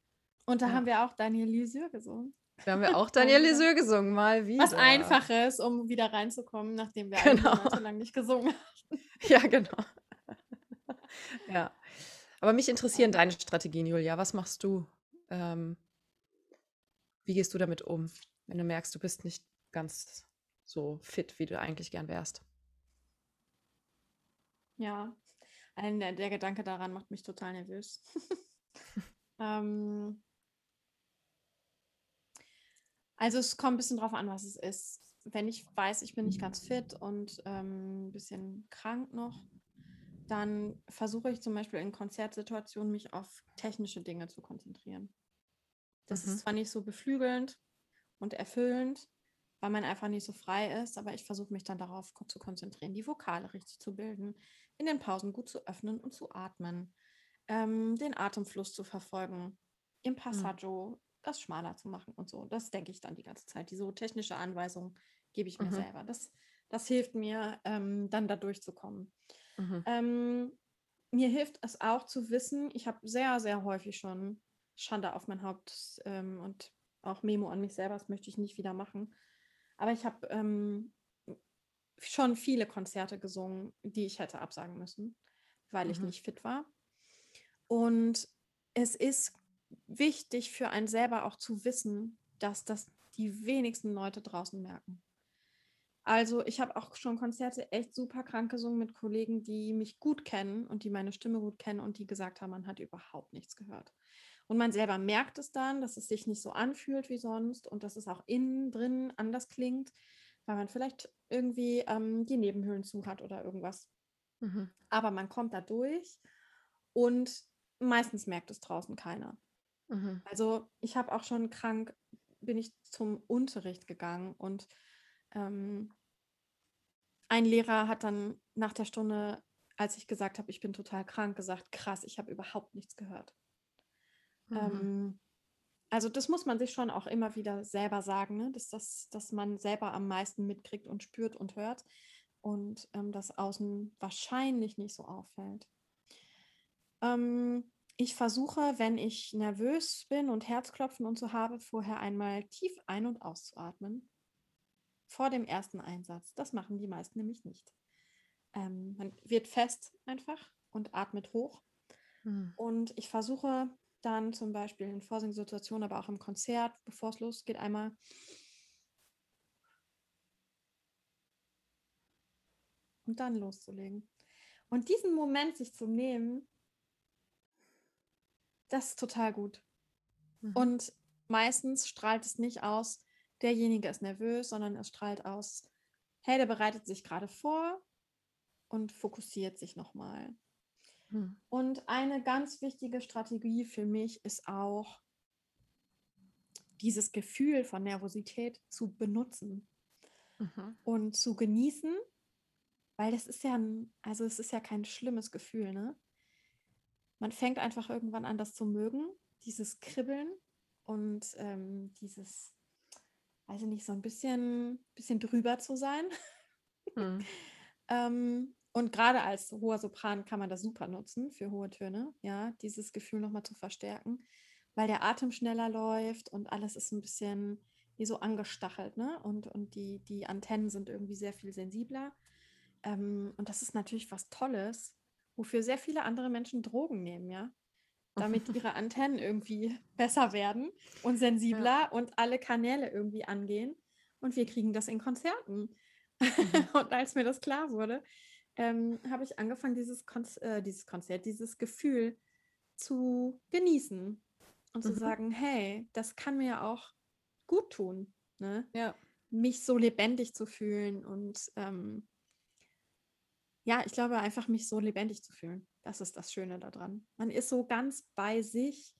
Und da ja. haben wir auch Daniel Lisieux gesungen. Da haben wir auch Daniel Lisieux gesungen, mal wieder. Was Einfaches, um wieder reinzukommen, nachdem wir genau. lang nicht gesungen haben. Ja, genau. ja. Aber mich interessieren deine Strategien, Julia. Was machst du? Ähm, wie gehst du damit um, wenn du merkst, du bist nicht ganz so fit, wie du eigentlich gern wärst? Ja, der, der Gedanke daran macht mich total nervös. ähm, also es kommt ein bisschen drauf an, was es ist. Wenn ich weiß, ich bin nicht ganz fit und ähm, ein bisschen krank noch, dann versuche ich zum Beispiel in Konzertsituationen mich auf technische Dinge zu konzentrieren. Das mhm. ist zwar nicht so beflügelnd und erfüllend, weil man einfach nicht so frei ist, aber ich versuche mich dann darauf zu konzentrieren, die Vokale richtig zu bilden, in den Pausen gut zu öffnen und zu atmen, ähm, den Atemfluss zu verfolgen, im mhm. Passaggio, das schmaler zu machen und so. Das denke ich dann die ganze Zeit. Diese technische Anweisung gebe ich mir mhm. selber. Das, das hilft mir, ähm, dann da durchzukommen. Mhm. Ähm, mir hilft es auch zu wissen, ich habe sehr, sehr häufig schon Schande auf mein Haupt ähm, und auch Memo an mich selber, das möchte ich nicht wieder machen. Aber ich habe ähm, schon viele Konzerte gesungen, die ich hätte absagen müssen, weil mhm. ich nicht fit war. Und es ist wichtig für einen selber auch zu wissen, dass das die wenigsten Leute draußen merken. Also ich habe auch schon Konzerte echt super krank gesungen mit Kollegen, die mich gut kennen und die meine Stimme gut kennen und die gesagt haben, man hat überhaupt nichts gehört. Und man selber merkt es dann, dass es sich nicht so anfühlt wie sonst und dass es auch innen drin anders klingt, weil man vielleicht irgendwie ähm, die Nebenhöhlen zu hat oder irgendwas. Mhm. Aber man kommt da durch und meistens merkt es draußen keiner. Mhm. Also ich habe auch schon krank, bin ich zum Unterricht gegangen und ähm, ein Lehrer hat dann nach der Stunde, als ich gesagt habe, ich bin total krank, gesagt, krass, ich habe überhaupt nichts gehört. Mhm. Ähm, also das muss man sich schon auch immer wieder selber sagen, ne? dass, das, dass man selber am meisten mitkriegt und spürt und hört und ähm, das außen wahrscheinlich nicht so auffällt. Ähm, ich versuche, wenn ich nervös bin und Herzklopfen und so habe, vorher einmal tief ein- und auszuatmen vor dem ersten Einsatz. Das machen die meisten nämlich nicht. Ähm, man wird fest einfach und atmet hoch. Hm. Und ich versuche dann zum Beispiel in Vorsingsituationen, aber auch im Konzert, bevor es losgeht, einmal und dann loszulegen. Und diesen Moment sich zu nehmen, das ist total gut. Mhm. Und meistens strahlt es nicht aus, derjenige ist nervös, sondern es strahlt aus, hey, der bereitet sich gerade vor und fokussiert sich nochmal. Hm. Und eine ganz wichtige Strategie für mich ist auch, dieses Gefühl von Nervosität zu benutzen mhm. und zu genießen, weil das ist ja ein, also es ist ja kein schlimmes Gefühl, ne? Man fängt einfach irgendwann an, das zu mögen, dieses Kribbeln und ähm, dieses weiß ich nicht, so ein bisschen, bisschen drüber zu sein. Hm. ähm, und gerade als hoher Sopran kann man das super nutzen für hohe Töne, ja, dieses Gefühl nochmal zu verstärken, weil der Atem schneller läuft und alles ist ein bisschen wie so angestachelt, ne? Und, und die, die Antennen sind irgendwie sehr viel sensibler. Ähm, und das ist natürlich was Tolles, wofür sehr viele andere Menschen Drogen nehmen, ja damit ihre Antennen irgendwie besser werden und sensibler ja. und alle Kanäle irgendwie angehen. Und wir kriegen das in Konzerten. Mhm. und als mir das klar wurde, ähm, habe ich angefangen, dieses, Kon äh, dieses Konzert, dieses Gefühl zu genießen und mhm. zu sagen, hey, das kann mir auch gut tun. Ne? Ja. Mich so lebendig zu fühlen und ähm, ja, ich glaube einfach, mich so lebendig zu fühlen. Das ist das Schöne daran. Man ist so ganz bei sich,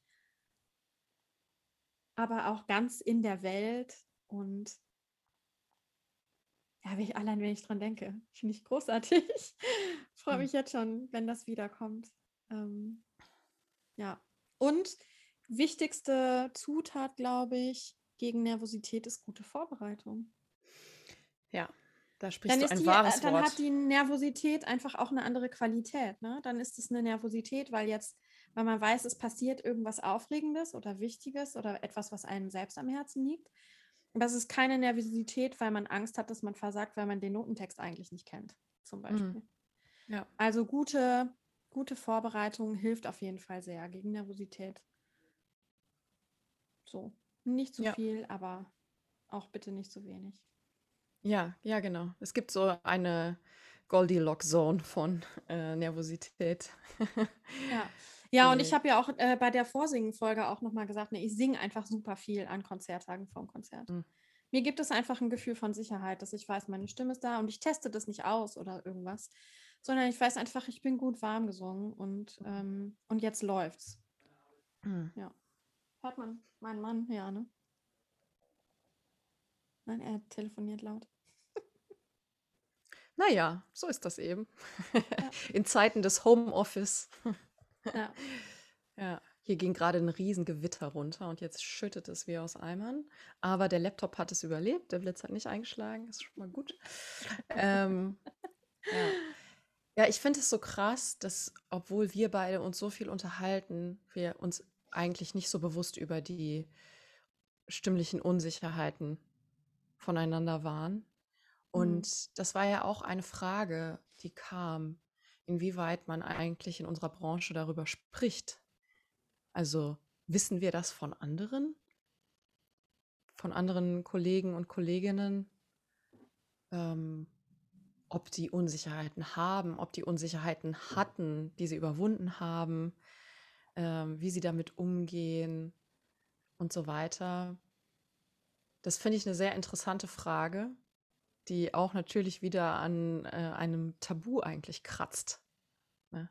aber auch ganz in der Welt und ja, wenn ich, allein wenn ich dran denke, finde ich großartig. Freue hm. mich jetzt schon, wenn das wiederkommt. Ähm, ja. Und wichtigste Zutat, glaube ich, gegen Nervosität ist gute Vorbereitung. Ja, da sprichst dann du ein die, wahres äh, dann Wort. Hat die Nervosität einfach auch eine andere Qualität. Ne? Dann ist es eine Nervosität, weil jetzt, weil man weiß, es passiert irgendwas Aufregendes oder Wichtiges oder etwas, was einem selbst am Herzen liegt. Es ist keine Nervosität, weil man Angst hat, dass man versagt, weil man den Notentext eigentlich nicht kennt, zum Beispiel. Mhm. Ja. Also gute, gute Vorbereitung hilft auf jeden Fall sehr gegen Nervosität. So, nicht zu ja. viel, aber auch bitte nicht zu wenig. Ja, ja, genau. Es gibt so eine Goldilocks-Zone von äh, Nervosität. Ja. Ja, und ich habe ja auch äh, bei der Vorsingen-Folge auch nochmal gesagt, ne, ich singe einfach super viel an Konzerttagen vom Konzert. Mhm. Mir gibt es einfach ein Gefühl von Sicherheit, dass ich weiß, meine Stimme ist da und ich teste das nicht aus oder irgendwas, sondern ich weiß einfach, ich bin gut warm gesungen und, ähm, und jetzt läuft's. Mhm. Ja. Hört man meinen Mann? Ja, ne? Nein, er telefoniert laut. Naja, so ist das eben. Ja. In Zeiten des Homeoffice. Ja. ja. Hier ging gerade ein Riesengewitter runter und jetzt schüttet es wie aus Eimern. Aber der Laptop hat es überlebt, der Blitz hat nicht eingeschlagen, ist schon mal gut. ähm, ja. ja, ich finde es so krass, dass, obwohl wir beide uns so viel unterhalten, wir uns eigentlich nicht so bewusst über die stimmlichen Unsicherheiten voneinander waren. Und mhm. das war ja auch eine Frage, die kam, inwieweit man eigentlich in unserer Branche darüber spricht. Also wissen wir das von anderen? Von anderen Kollegen und Kolleginnen? Ähm, ob die Unsicherheiten haben, ob die Unsicherheiten hatten, die sie überwunden haben, ähm, wie sie damit umgehen und so weiter. Das finde ich eine sehr interessante Frage, die auch natürlich wieder an äh, einem Tabu eigentlich kratzt. Ne?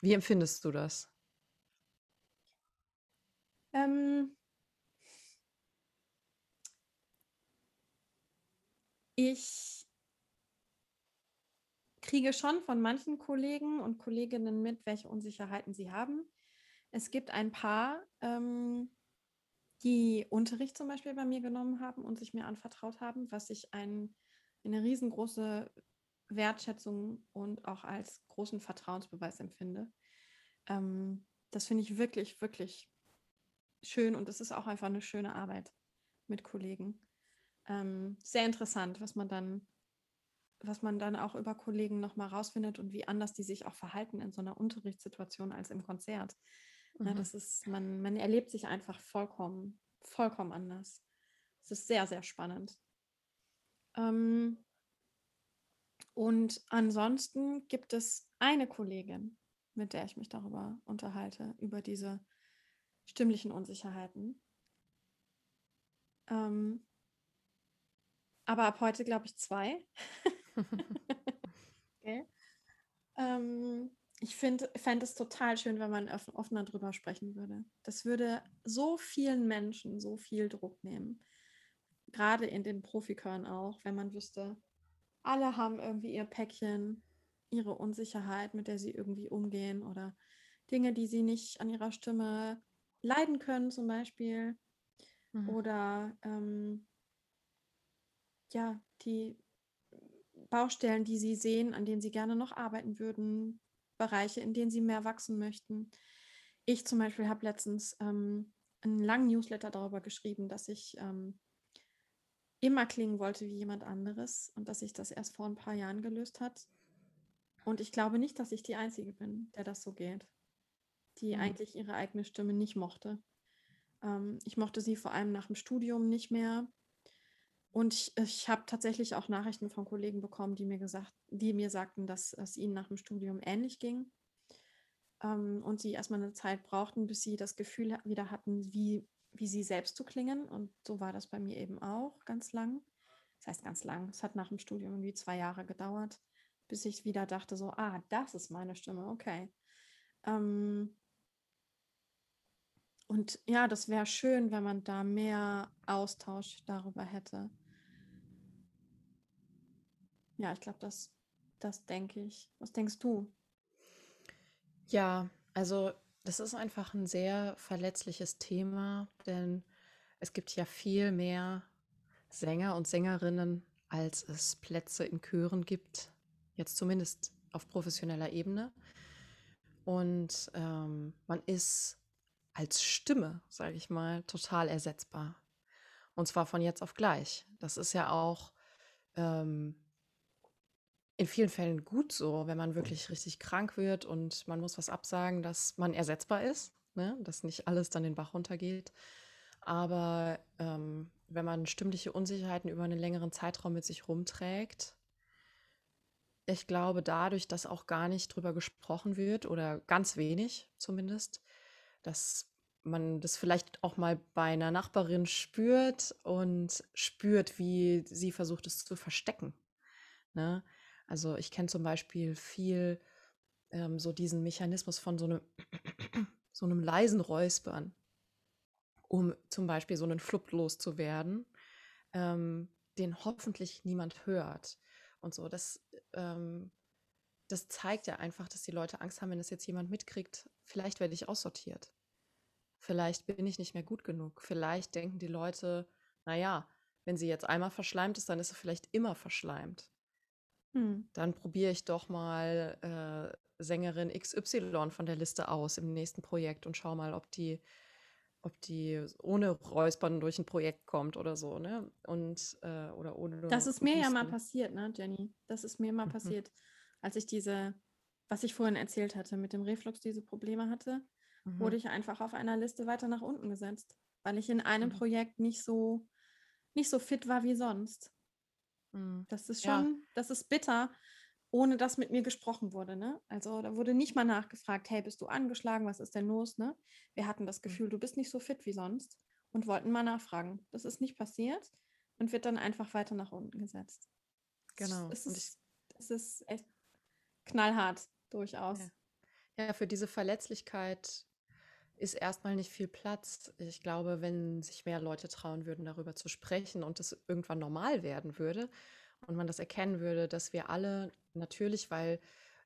Wie empfindest du das? Ähm, ich kriege schon von manchen Kollegen und Kolleginnen mit, welche Unsicherheiten sie haben. Es gibt ein paar, ähm, die Unterricht zum Beispiel bei mir genommen haben und sich mir anvertraut haben, was ich ein, eine riesengroße Wertschätzung und auch als großen Vertrauensbeweis empfinde. Ähm, das finde ich wirklich, wirklich schön und es ist auch einfach eine schöne Arbeit mit Kollegen. Ähm, sehr interessant, was man dann was man dann auch über Kollegen nochmal rausfindet und wie anders die sich auch verhalten in so einer Unterrichtssituation als im Konzert. Mhm. Ja, das ist, man, man erlebt sich einfach vollkommen, vollkommen anders. Es ist sehr, sehr spannend. Ähm, und ansonsten gibt es eine Kollegin, mit der ich mich darüber unterhalte, über diese stimmlichen Unsicherheiten. Ähm, aber ab heute glaube ich zwei. okay. ähm, ich fände es total schön, wenn man offener drüber sprechen würde. Das würde so vielen Menschen so viel Druck nehmen. Gerade in den Profikören auch, wenn man wüsste, alle haben irgendwie ihr Päckchen, ihre Unsicherheit, mit der sie irgendwie umgehen oder Dinge, die sie nicht an ihrer Stimme leiden können, zum Beispiel. Mhm. Oder ähm, ja, die Baustellen, die Sie sehen, an denen Sie gerne noch arbeiten würden, Bereiche, in denen Sie mehr wachsen möchten. Ich zum Beispiel habe letztens ähm, einen langen Newsletter darüber geschrieben, dass ich ähm, immer klingen wollte wie jemand anderes und dass sich das erst vor ein paar Jahren gelöst hat. Und ich glaube nicht, dass ich die Einzige bin, der das so geht, die mhm. eigentlich ihre eigene Stimme nicht mochte. Ähm, ich mochte sie vor allem nach dem Studium nicht mehr. Und ich, ich habe tatsächlich auch Nachrichten von Kollegen bekommen, die mir gesagt, die mir sagten, dass es ihnen nach dem Studium ähnlich ging. Ähm, und sie erstmal eine Zeit brauchten, bis sie das Gefühl wieder hatten, wie, wie sie selbst zu klingen. Und so war das bei mir eben auch ganz lang. Das heißt ganz lang. Es hat nach dem Studium irgendwie zwei Jahre gedauert, bis ich wieder dachte, so, ah, das ist meine Stimme, okay. Ähm, und ja, das wäre schön, wenn man da mehr Austausch darüber hätte. Ja, ich glaube, das, das denke ich. Was denkst du? Ja, also das ist einfach ein sehr verletzliches Thema, denn es gibt ja viel mehr Sänger und Sängerinnen, als es Plätze in Chören gibt, jetzt zumindest auf professioneller Ebene. Und ähm, man ist als Stimme, sage ich mal, total ersetzbar. Und zwar von jetzt auf gleich. Das ist ja auch ähm, in vielen Fällen gut so, wenn man wirklich richtig krank wird und man muss was absagen, dass man ersetzbar ist, ne? dass nicht alles dann den Bach runtergeht. Aber ähm, wenn man stimmliche Unsicherheiten über einen längeren Zeitraum mit sich rumträgt, ich glaube, dadurch, dass auch gar nicht drüber gesprochen wird oder ganz wenig zumindest, dass man das vielleicht auch mal bei einer Nachbarin spürt und spürt, wie sie versucht es zu verstecken. Ne? Also ich kenne zum Beispiel viel ähm, so diesen Mechanismus von so einem, so einem leisen Räuspern, um zum Beispiel so einen Flupp loszuwerden, ähm, den hoffentlich niemand hört. Und so, das, ähm, das zeigt ja einfach, dass die Leute Angst haben, wenn das jetzt jemand mitkriegt, vielleicht werde ich aussortiert. Vielleicht bin ich nicht mehr gut genug. Vielleicht denken die Leute, naja, wenn sie jetzt einmal verschleimt ist, dann ist sie vielleicht immer verschleimt. Hm. dann probiere ich doch mal äh, Sängerin XY von der Liste aus im nächsten Projekt und schau mal, ob die, ob die ohne Räuspern durch ein Projekt kommt oder so, ne? Und äh, oder ohne. Das ist mir ja mal passiert, ne, Jenny? Das ist mir mal mhm. passiert, als ich diese, was ich vorhin erzählt hatte, mit dem Reflux diese Probleme hatte, mhm. wurde ich einfach auf einer Liste weiter nach unten gesetzt, weil ich in einem mhm. Projekt nicht so nicht so fit war wie sonst. Mhm. Das ist schon, ja. das ist bitter, ohne dass mit mir gesprochen wurde. Ne? Also da wurde nicht mal nachgefragt, hey, bist du angeschlagen, was ist denn los? Ne? Wir hatten das mhm. Gefühl, du bist nicht so fit wie sonst und wollten mal nachfragen. Das ist nicht passiert und wird dann einfach weiter nach unten gesetzt. Genau. Es ist, es ist echt knallhart, durchaus. Ja. ja, für diese Verletzlichkeit ist erstmal nicht viel Platz. Ich glaube, wenn sich mehr Leute trauen würden, darüber zu sprechen und es irgendwann normal werden würde und man das erkennen würde, dass wir alle natürlich, weil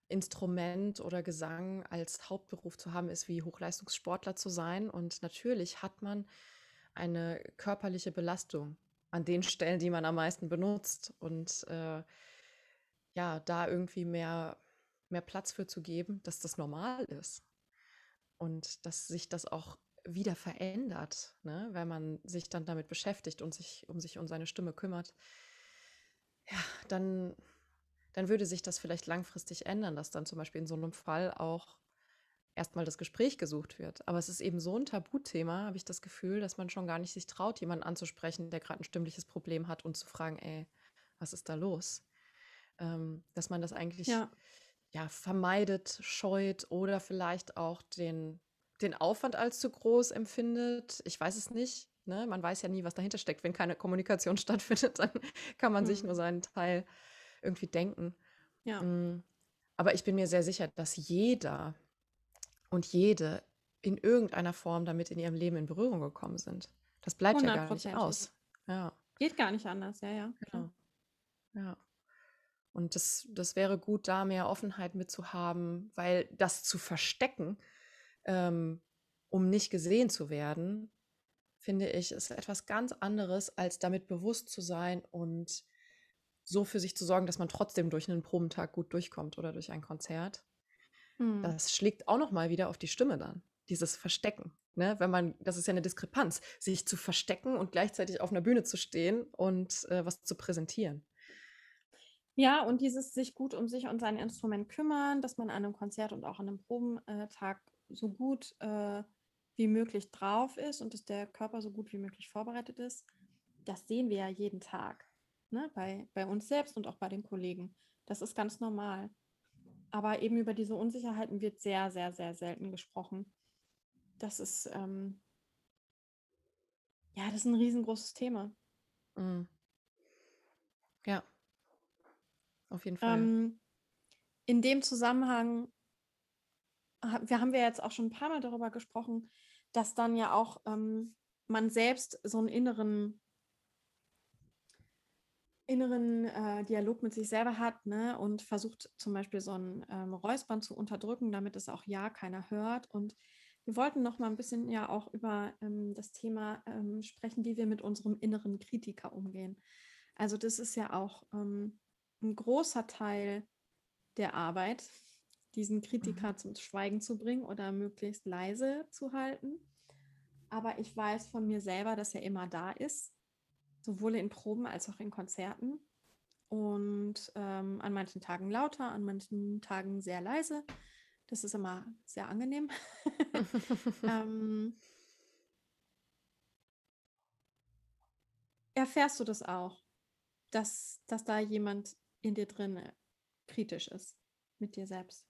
Instrument oder Gesang als Hauptberuf zu haben ist, wie Hochleistungssportler zu sein. Und natürlich hat man eine körperliche Belastung an den Stellen, die man am meisten benutzt. Und äh, ja, da irgendwie mehr, mehr Platz für zu geben, dass das normal ist und dass sich das auch wieder verändert, ne? wenn man sich dann damit beschäftigt und sich um sich und seine Stimme kümmert, ja, dann, dann würde sich das vielleicht langfristig ändern, dass dann zum Beispiel in so einem Fall auch erstmal das Gespräch gesucht wird. Aber es ist eben so ein Tabuthema, habe ich das Gefühl, dass man schon gar nicht sich traut, jemanden anzusprechen, der gerade ein stimmliches Problem hat und zu fragen, ey, was ist da los? Ähm, dass man das eigentlich ja ja, vermeidet, scheut oder vielleicht auch den, den Aufwand als zu groß empfindet. Ich weiß es nicht. Ne? Man weiß ja nie, was dahinter steckt. Wenn keine Kommunikation stattfindet, dann kann man mhm. sich nur seinen Teil irgendwie denken. Ja. Mm. Aber ich bin mir sehr sicher, dass jeder und jede in irgendeiner Form damit in ihrem Leben in Berührung gekommen sind. Das bleibt ja gar nicht aus. Ja. Geht gar nicht anders, ja, ja. Genau. Ja. Und das, das wäre gut, da mehr Offenheit mitzuhaben, weil das zu verstecken, ähm, um nicht gesehen zu werden, finde ich, ist etwas ganz anderes, als damit bewusst zu sein und so für sich zu sorgen, dass man trotzdem durch einen Probentag gut durchkommt oder durch ein Konzert. Hm. Das schlägt auch noch mal wieder auf die Stimme dann, dieses Verstecken. Ne? Wenn man, das ist ja eine Diskrepanz, sich zu verstecken und gleichzeitig auf einer Bühne zu stehen und äh, was zu präsentieren. Ja, und dieses sich gut um sich und sein Instrument kümmern, dass man an einem Konzert und auch an einem Probentag so gut äh, wie möglich drauf ist und dass der Körper so gut wie möglich vorbereitet ist, das sehen wir ja jeden Tag. Ne? Bei, bei uns selbst und auch bei den Kollegen. Das ist ganz normal. Aber eben über diese Unsicherheiten wird sehr, sehr, sehr selten gesprochen. Das ist, ähm, ja, das ist ein riesengroßes Thema. Mhm. Ja, auf jeden Fall. Ähm, in dem Zusammenhang wir haben wir jetzt auch schon ein paar Mal darüber gesprochen, dass dann ja auch ähm, man selbst so einen inneren inneren äh, Dialog mit sich selber hat ne, und versucht zum Beispiel so ein ähm, Räuspern zu unterdrücken, damit es auch ja keiner hört. Und wir wollten noch mal ein bisschen ja auch über ähm, das Thema ähm, sprechen, wie wir mit unserem inneren Kritiker umgehen. Also das ist ja auch ähm, ein großer Teil der Arbeit, diesen Kritiker mhm. zum Schweigen zu bringen oder möglichst leise zu halten. Aber ich weiß von mir selber, dass er immer da ist, sowohl in Proben als auch in Konzerten. Und ähm, an manchen Tagen lauter, an manchen Tagen sehr leise. Das ist immer sehr angenehm. ähm, erfährst du das auch, dass, dass da jemand in dir drin äh, kritisch ist mit dir selbst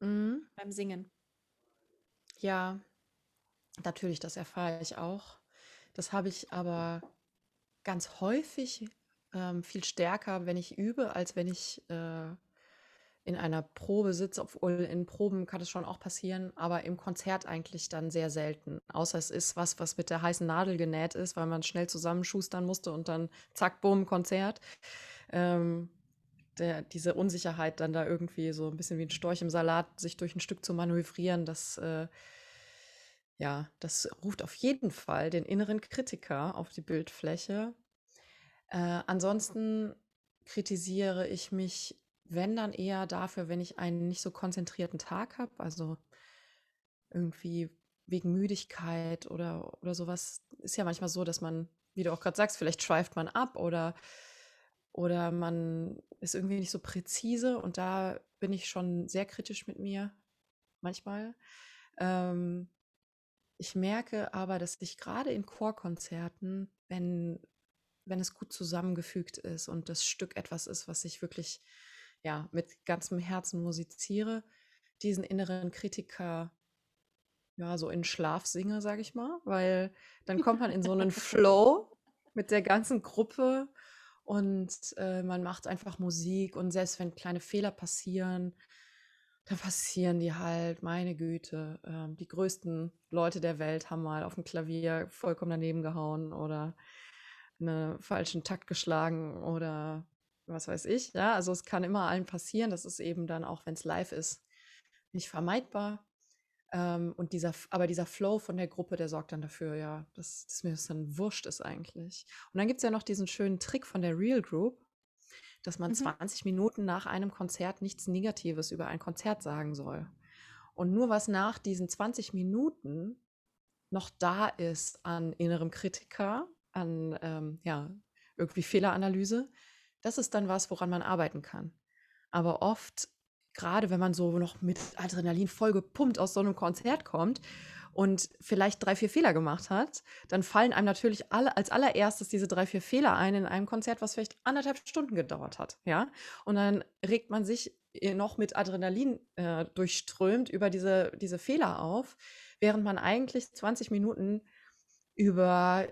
mhm. beim Singen. Ja, natürlich, das erfahre ich auch. Das habe ich aber ganz häufig ähm, viel stärker, wenn ich übe, als wenn ich äh, in einer Probe sitze. Obwohl in Proben kann es schon auch passieren, aber im Konzert eigentlich dann sehr selten. Außer es ist was, was mit der heißen Nadel genäht ist, weil man schnell zusammenschustern musste und dann zack, bumm, Konzert. Ähm, der, diese Unsicherheit dann da irgendwie so ein bisschen wie ein Storch im Salat sich durch ein Stück zu manövrieren, das, äh, ja, das ruft auf jeden Fall den inneren Kritiker auf die Bildfläche. Äh, ansonsten kritisiere ich mich, wenn dann eher dafür, wenn ich einen nicht so konzentrierten Tag habe, also irgendwie wegen Müdigkeit oder, oder sowas. Ist ja manchmal so, dass man, wie du auch gerade sagst, vielleicht schweift man ab oder, oder man ist irgendwie nicht so präzise und da bin ich schon sehr kritisch mit mir manchmal. Ähm, ich merke aber, dass ich gerade in Chorkonzerten, wenn, wenn es gut zusammengefügt ist und das Stück etwas ist, was ich wirklich ja, mit ganzem Herzen musiziere, diesen inneren Kritiker ja, so in Schlaf singe, sage ich mal, weil dann kommt man in so einen Flow mit der ganzen Gruppe und äh, man macht einfach Musik und selbst wenn kleine Fehler passieren, dann passieren die halt, meine Güte. Äh, die größten Leute der Welt haben mal auf dem Klavier vollkommen daneben gehauen oder einen falschen Takt geschlagen oder was weiß ich. Ja, also es kann immer allen passieren. Das ist eben dann auch, wenn es live ist, nicht vermeidbar. Ähm, und dieser, aber dieser Flow von der Gruppe, der sorgt dann dafür, ja, dass, dass mir das dann wurscht ist eigentlich. Und dann gibt es ja noch diesen schönen Trick von der Real Group, dass man mhm. 20 Minuten nach einem Konzert nichts Negatives über ein Konzert sagen soll. Und nur was nach diesen 20 Minuten noch da ist an innerem Kritiker, an ähm, ja, irgendwie Fehleranalyse, das ist dann was, woran man arbeiten kann. Aber oft gerade wenn man so noch mit Adrenalin voll gepumpt aus so einem Konzert kommt und vielleicht drei, vier Fehler gemacht hat, dann fallen einem natürlich alle, als allererstes diese drei, vier Fehler ein in einem Konzert, was vielleicht anderthalb Stunden gedauert hat. Ja? Und dann regt man sich äh, noch mit Adrenalin äh, durchströmt über diese, diese Fehler auf, während man eigentlich 20 Minuten über,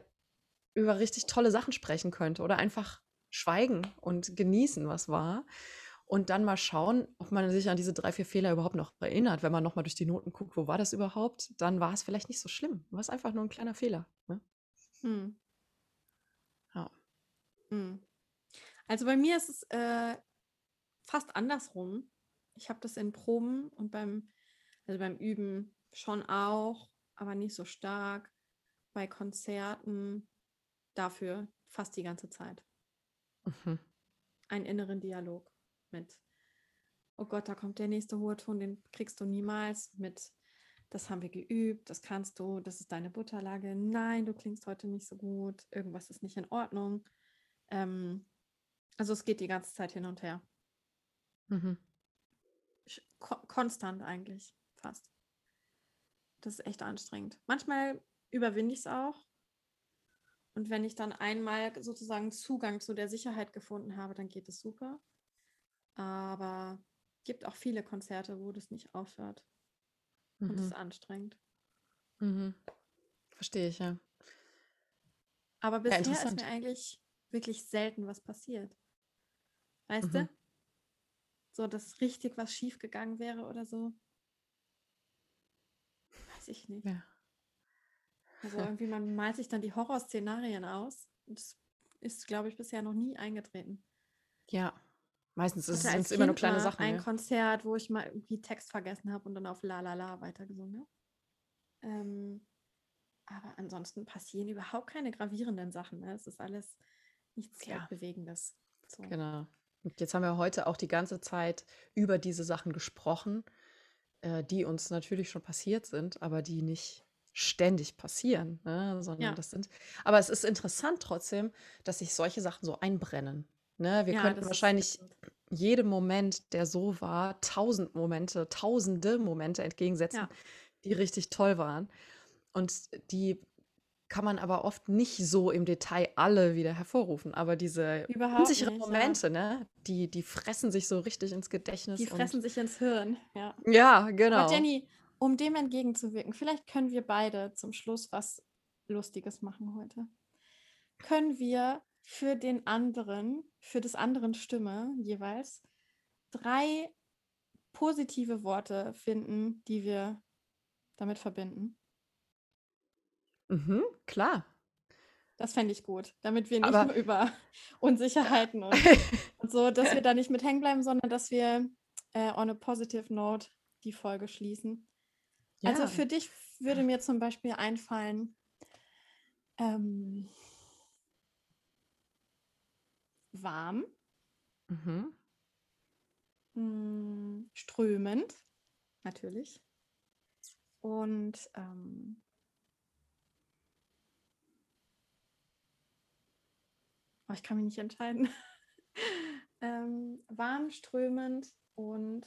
über richtig tolle Sachen sprechen könnte oder einfach schweigen und genießen, was war und dann mal schauen, ob man sich an diese drei, vier Fehler überhaupt noch erinnert. Wenn man nochmal durch die Noten guckt, wo war das überhaupt, dann war es vielleicht nicht so schlimm. War es einfach nur ein kleiner Fehler. Ne? Hm. Ja. Hm. Also bei mir ist es äh, fast andersrum. Ich habe das in Proben und beim, also beim Üben schon auch, aber nicht so stark. Bei Konzerten dafür fast die ganze Zeit. Mhm. Einen inneren Dialog mit, oh Gott, da kommt der nächste hohe Ton, den kriegst du niemals mit, das haben wir geübt, das kannst du, das ist deine Butterlage, nein, du klingst heute nicht so gut, irgendwas ist nicht in Ordnung. Ähm, also es geht die ganze Zeit hin und her. Mhm. Ko konstant eigentlich, fast. Das ist echt anstrengend. Manchmal überwinde ich es auch. Und wenn ich dann einmal sozusagen Zugang zu der Sicherheit gefunden habe, dann geht es super. Aber es gibt auch viele Konzerte, wo das nicht aufhört. Und es ist mhm. anstrengend. Mhm. Verstehe ich, ja. Aber bisher ja, ist mir eigentlich wirklich selten was passiert. Weißt mhm. du? So, dass richtig was schief gegangen wäre oder so. Weiß ich nicht. Ja. Also irgendwie, man malt sich dann die Horrorszenarien aus. Das ist, glaube ich, bisher noch nie eingetreten. Ja, Meistens sind es immer nur kleine Sachen. Ein ja. Konzert, wo ich mal irgendwie Text vergessen habe und dann auf La La La weitergesungen habe. Ähm, aber ansonsten passieren überhaupt keine gravierenden Sachen. Ne? Es ist alles nichts ja. Bewegendes. So. Genau. Und jetzt haben wir heute auch die ganze Zeit über diese Sachen gesprochen, äh, die uns natürlich schon passiert sind, aber die nicht ständig passieren, ne? sondern ja. das sind. Aber es ist interessant trotzdem, dass sich solche Sachen so einbrennen. Ne? Wir ja, könnten wahrscheinlich jedem Moment, der so war, tausend Momente, tausende Momente entgegensetzen, ja. die richtig toll waren. Und die kann man aber oft nicht so im Detail alle wieder hervorrufen. Aber diese Überhaupt unsicheren nicht, Momente, ja. ne, die, die fressen sich so richtig ins Gedächtnis. Die fressen sich ins Hirn, ja. Ja, genau. Aber Jenny, um dem entgegenzuwirken, vielleicht können wir beide zum Schluss was Lustiges machen heute. Können wir für den anderen, für des anderen Stimme jeweils drei positive Worte finden, die wir damit verbinden. Mhm, klar. Das fände ich gut, damit wir nicht Aber nur über Unsicherheiten und, und, so, dass wir da nicht mit hängen bleiben, sondern dass wir äh, on a positive note die Folge schließen. Also ja. Also für dich würde mir zum Beispiel einfallen, ähm, warm. Mhm. Hm, strömend, natürlich. Und ähm, oh, ich kann mich nicht entscheiden. ähm, warm, strömend und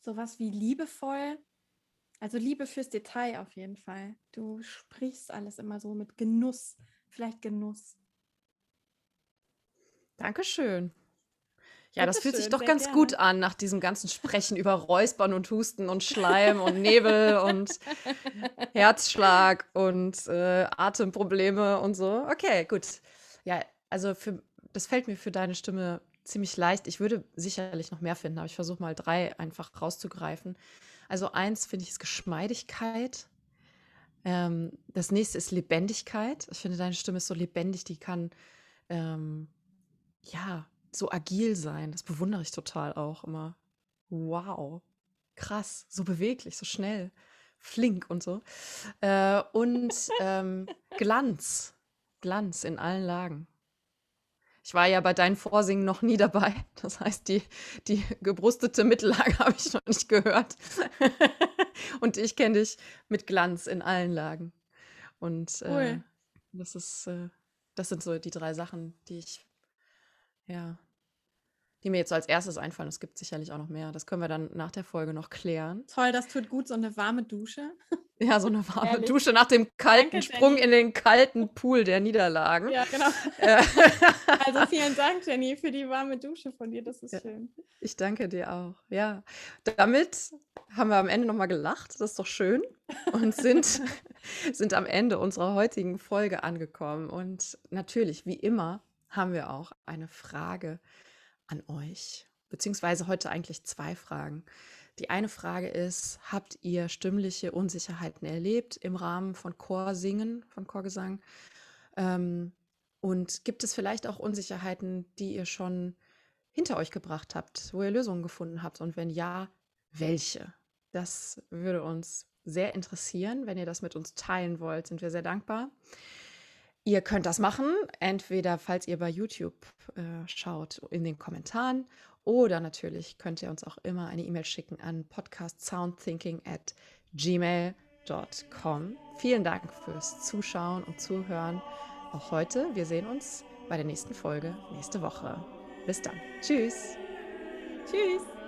sowas wie liebevoll. Also Liebe fürs Detail auf jeden Fall. Du sprichst alles immer so mit Genuss, vielleicht Genuss. Dankeschön. Ja, das fühlt sich doch ganz gerne. gut an nach diesem ganzen Sprechen über Räuspern und Husten und Schleim und Nebel und Herzschlag und äh, Atemprobleme und so. Okay, gut. Ja, also für, das fällt mir für deine Stimme ziemlich leicht. Ich würde sicherlich noch mehr finden, aber ich versuche mal drei einfach rauszugreifen. Also eins finde ich ist Geschmeidigkeit. Ähm, das nächste ist Lebendigkeit. Ich finde, deine Stimme ist so lebendig, die kann ähm, ja so agil sein. Das bewundere ich total auch immer. Wow. Krass, so beweglich, so schnell, flink und so. Äh, und ähm, Glanz. Glanz in allen Lagen. Ich war ja bei deinen Vorsingen noch nie dabei. Das heißt, die, die gebrustete Mittellage habe ich noch nicht gehört. und ich kenne dich mit Glanz in allen Lagen. Und äh, das ist, äh, das sind so die drei Sachen, die ich ja, die mir jetzt so als erstes einfallen. Es gibt sicherlich auch noch mehr. Das können wir dann nach der Folge noch klären. Toll, das tut gut, so eine warme Dusche. Ja, so eine warme Ehrlich? Dusche nach dem kalten Danke, Sprung Jenny. in den kalten Pool der Niederlagen. Ja, genau. Äh. also vielen Dank, Jenny, für die warme Dusche von dir. Das ist ja, schön. Ich danke dir auch. Ja, damit haben wir am Ende nochmal gelacht. Das ist doch schön. Und sind, sind am Ende unserer heutigen Folge angekommen. Und natürlich, wie immer, haben wir auch eine Frage an euch, beziehungsweise heute eigentlich zwei Fragen. Die eine Frage ist, habt ihr stimmliche Unsicherheiten erlebt im Rahmen von Chorsingen, von Chorgesang? Ähm, und gibt es vielleicht auch Unsicherheiten, die ihr schon hinter euch gebracht habt, wo ihr Lösungen gefunden habt? Und wenn ja, welche? Das würde uns sehr interessieren. Wenn ihr das mit uns teilen wollt, sind wir sehr dankbar. Ihr könnt das machen, entweder falls ihr bei YouTube äh, schaut, in den Kommentaren oder natürlich könnt ihr uns auch immer eine E-Mail schicken an podcastsoundthinking at gmail.com. Vielen Dank fürs Zuschauen und Zuhören. Auch heute. Wir sehen uns bei der nächsten Folge nächste Woche. Bis dann. Tschüss. Tschüss.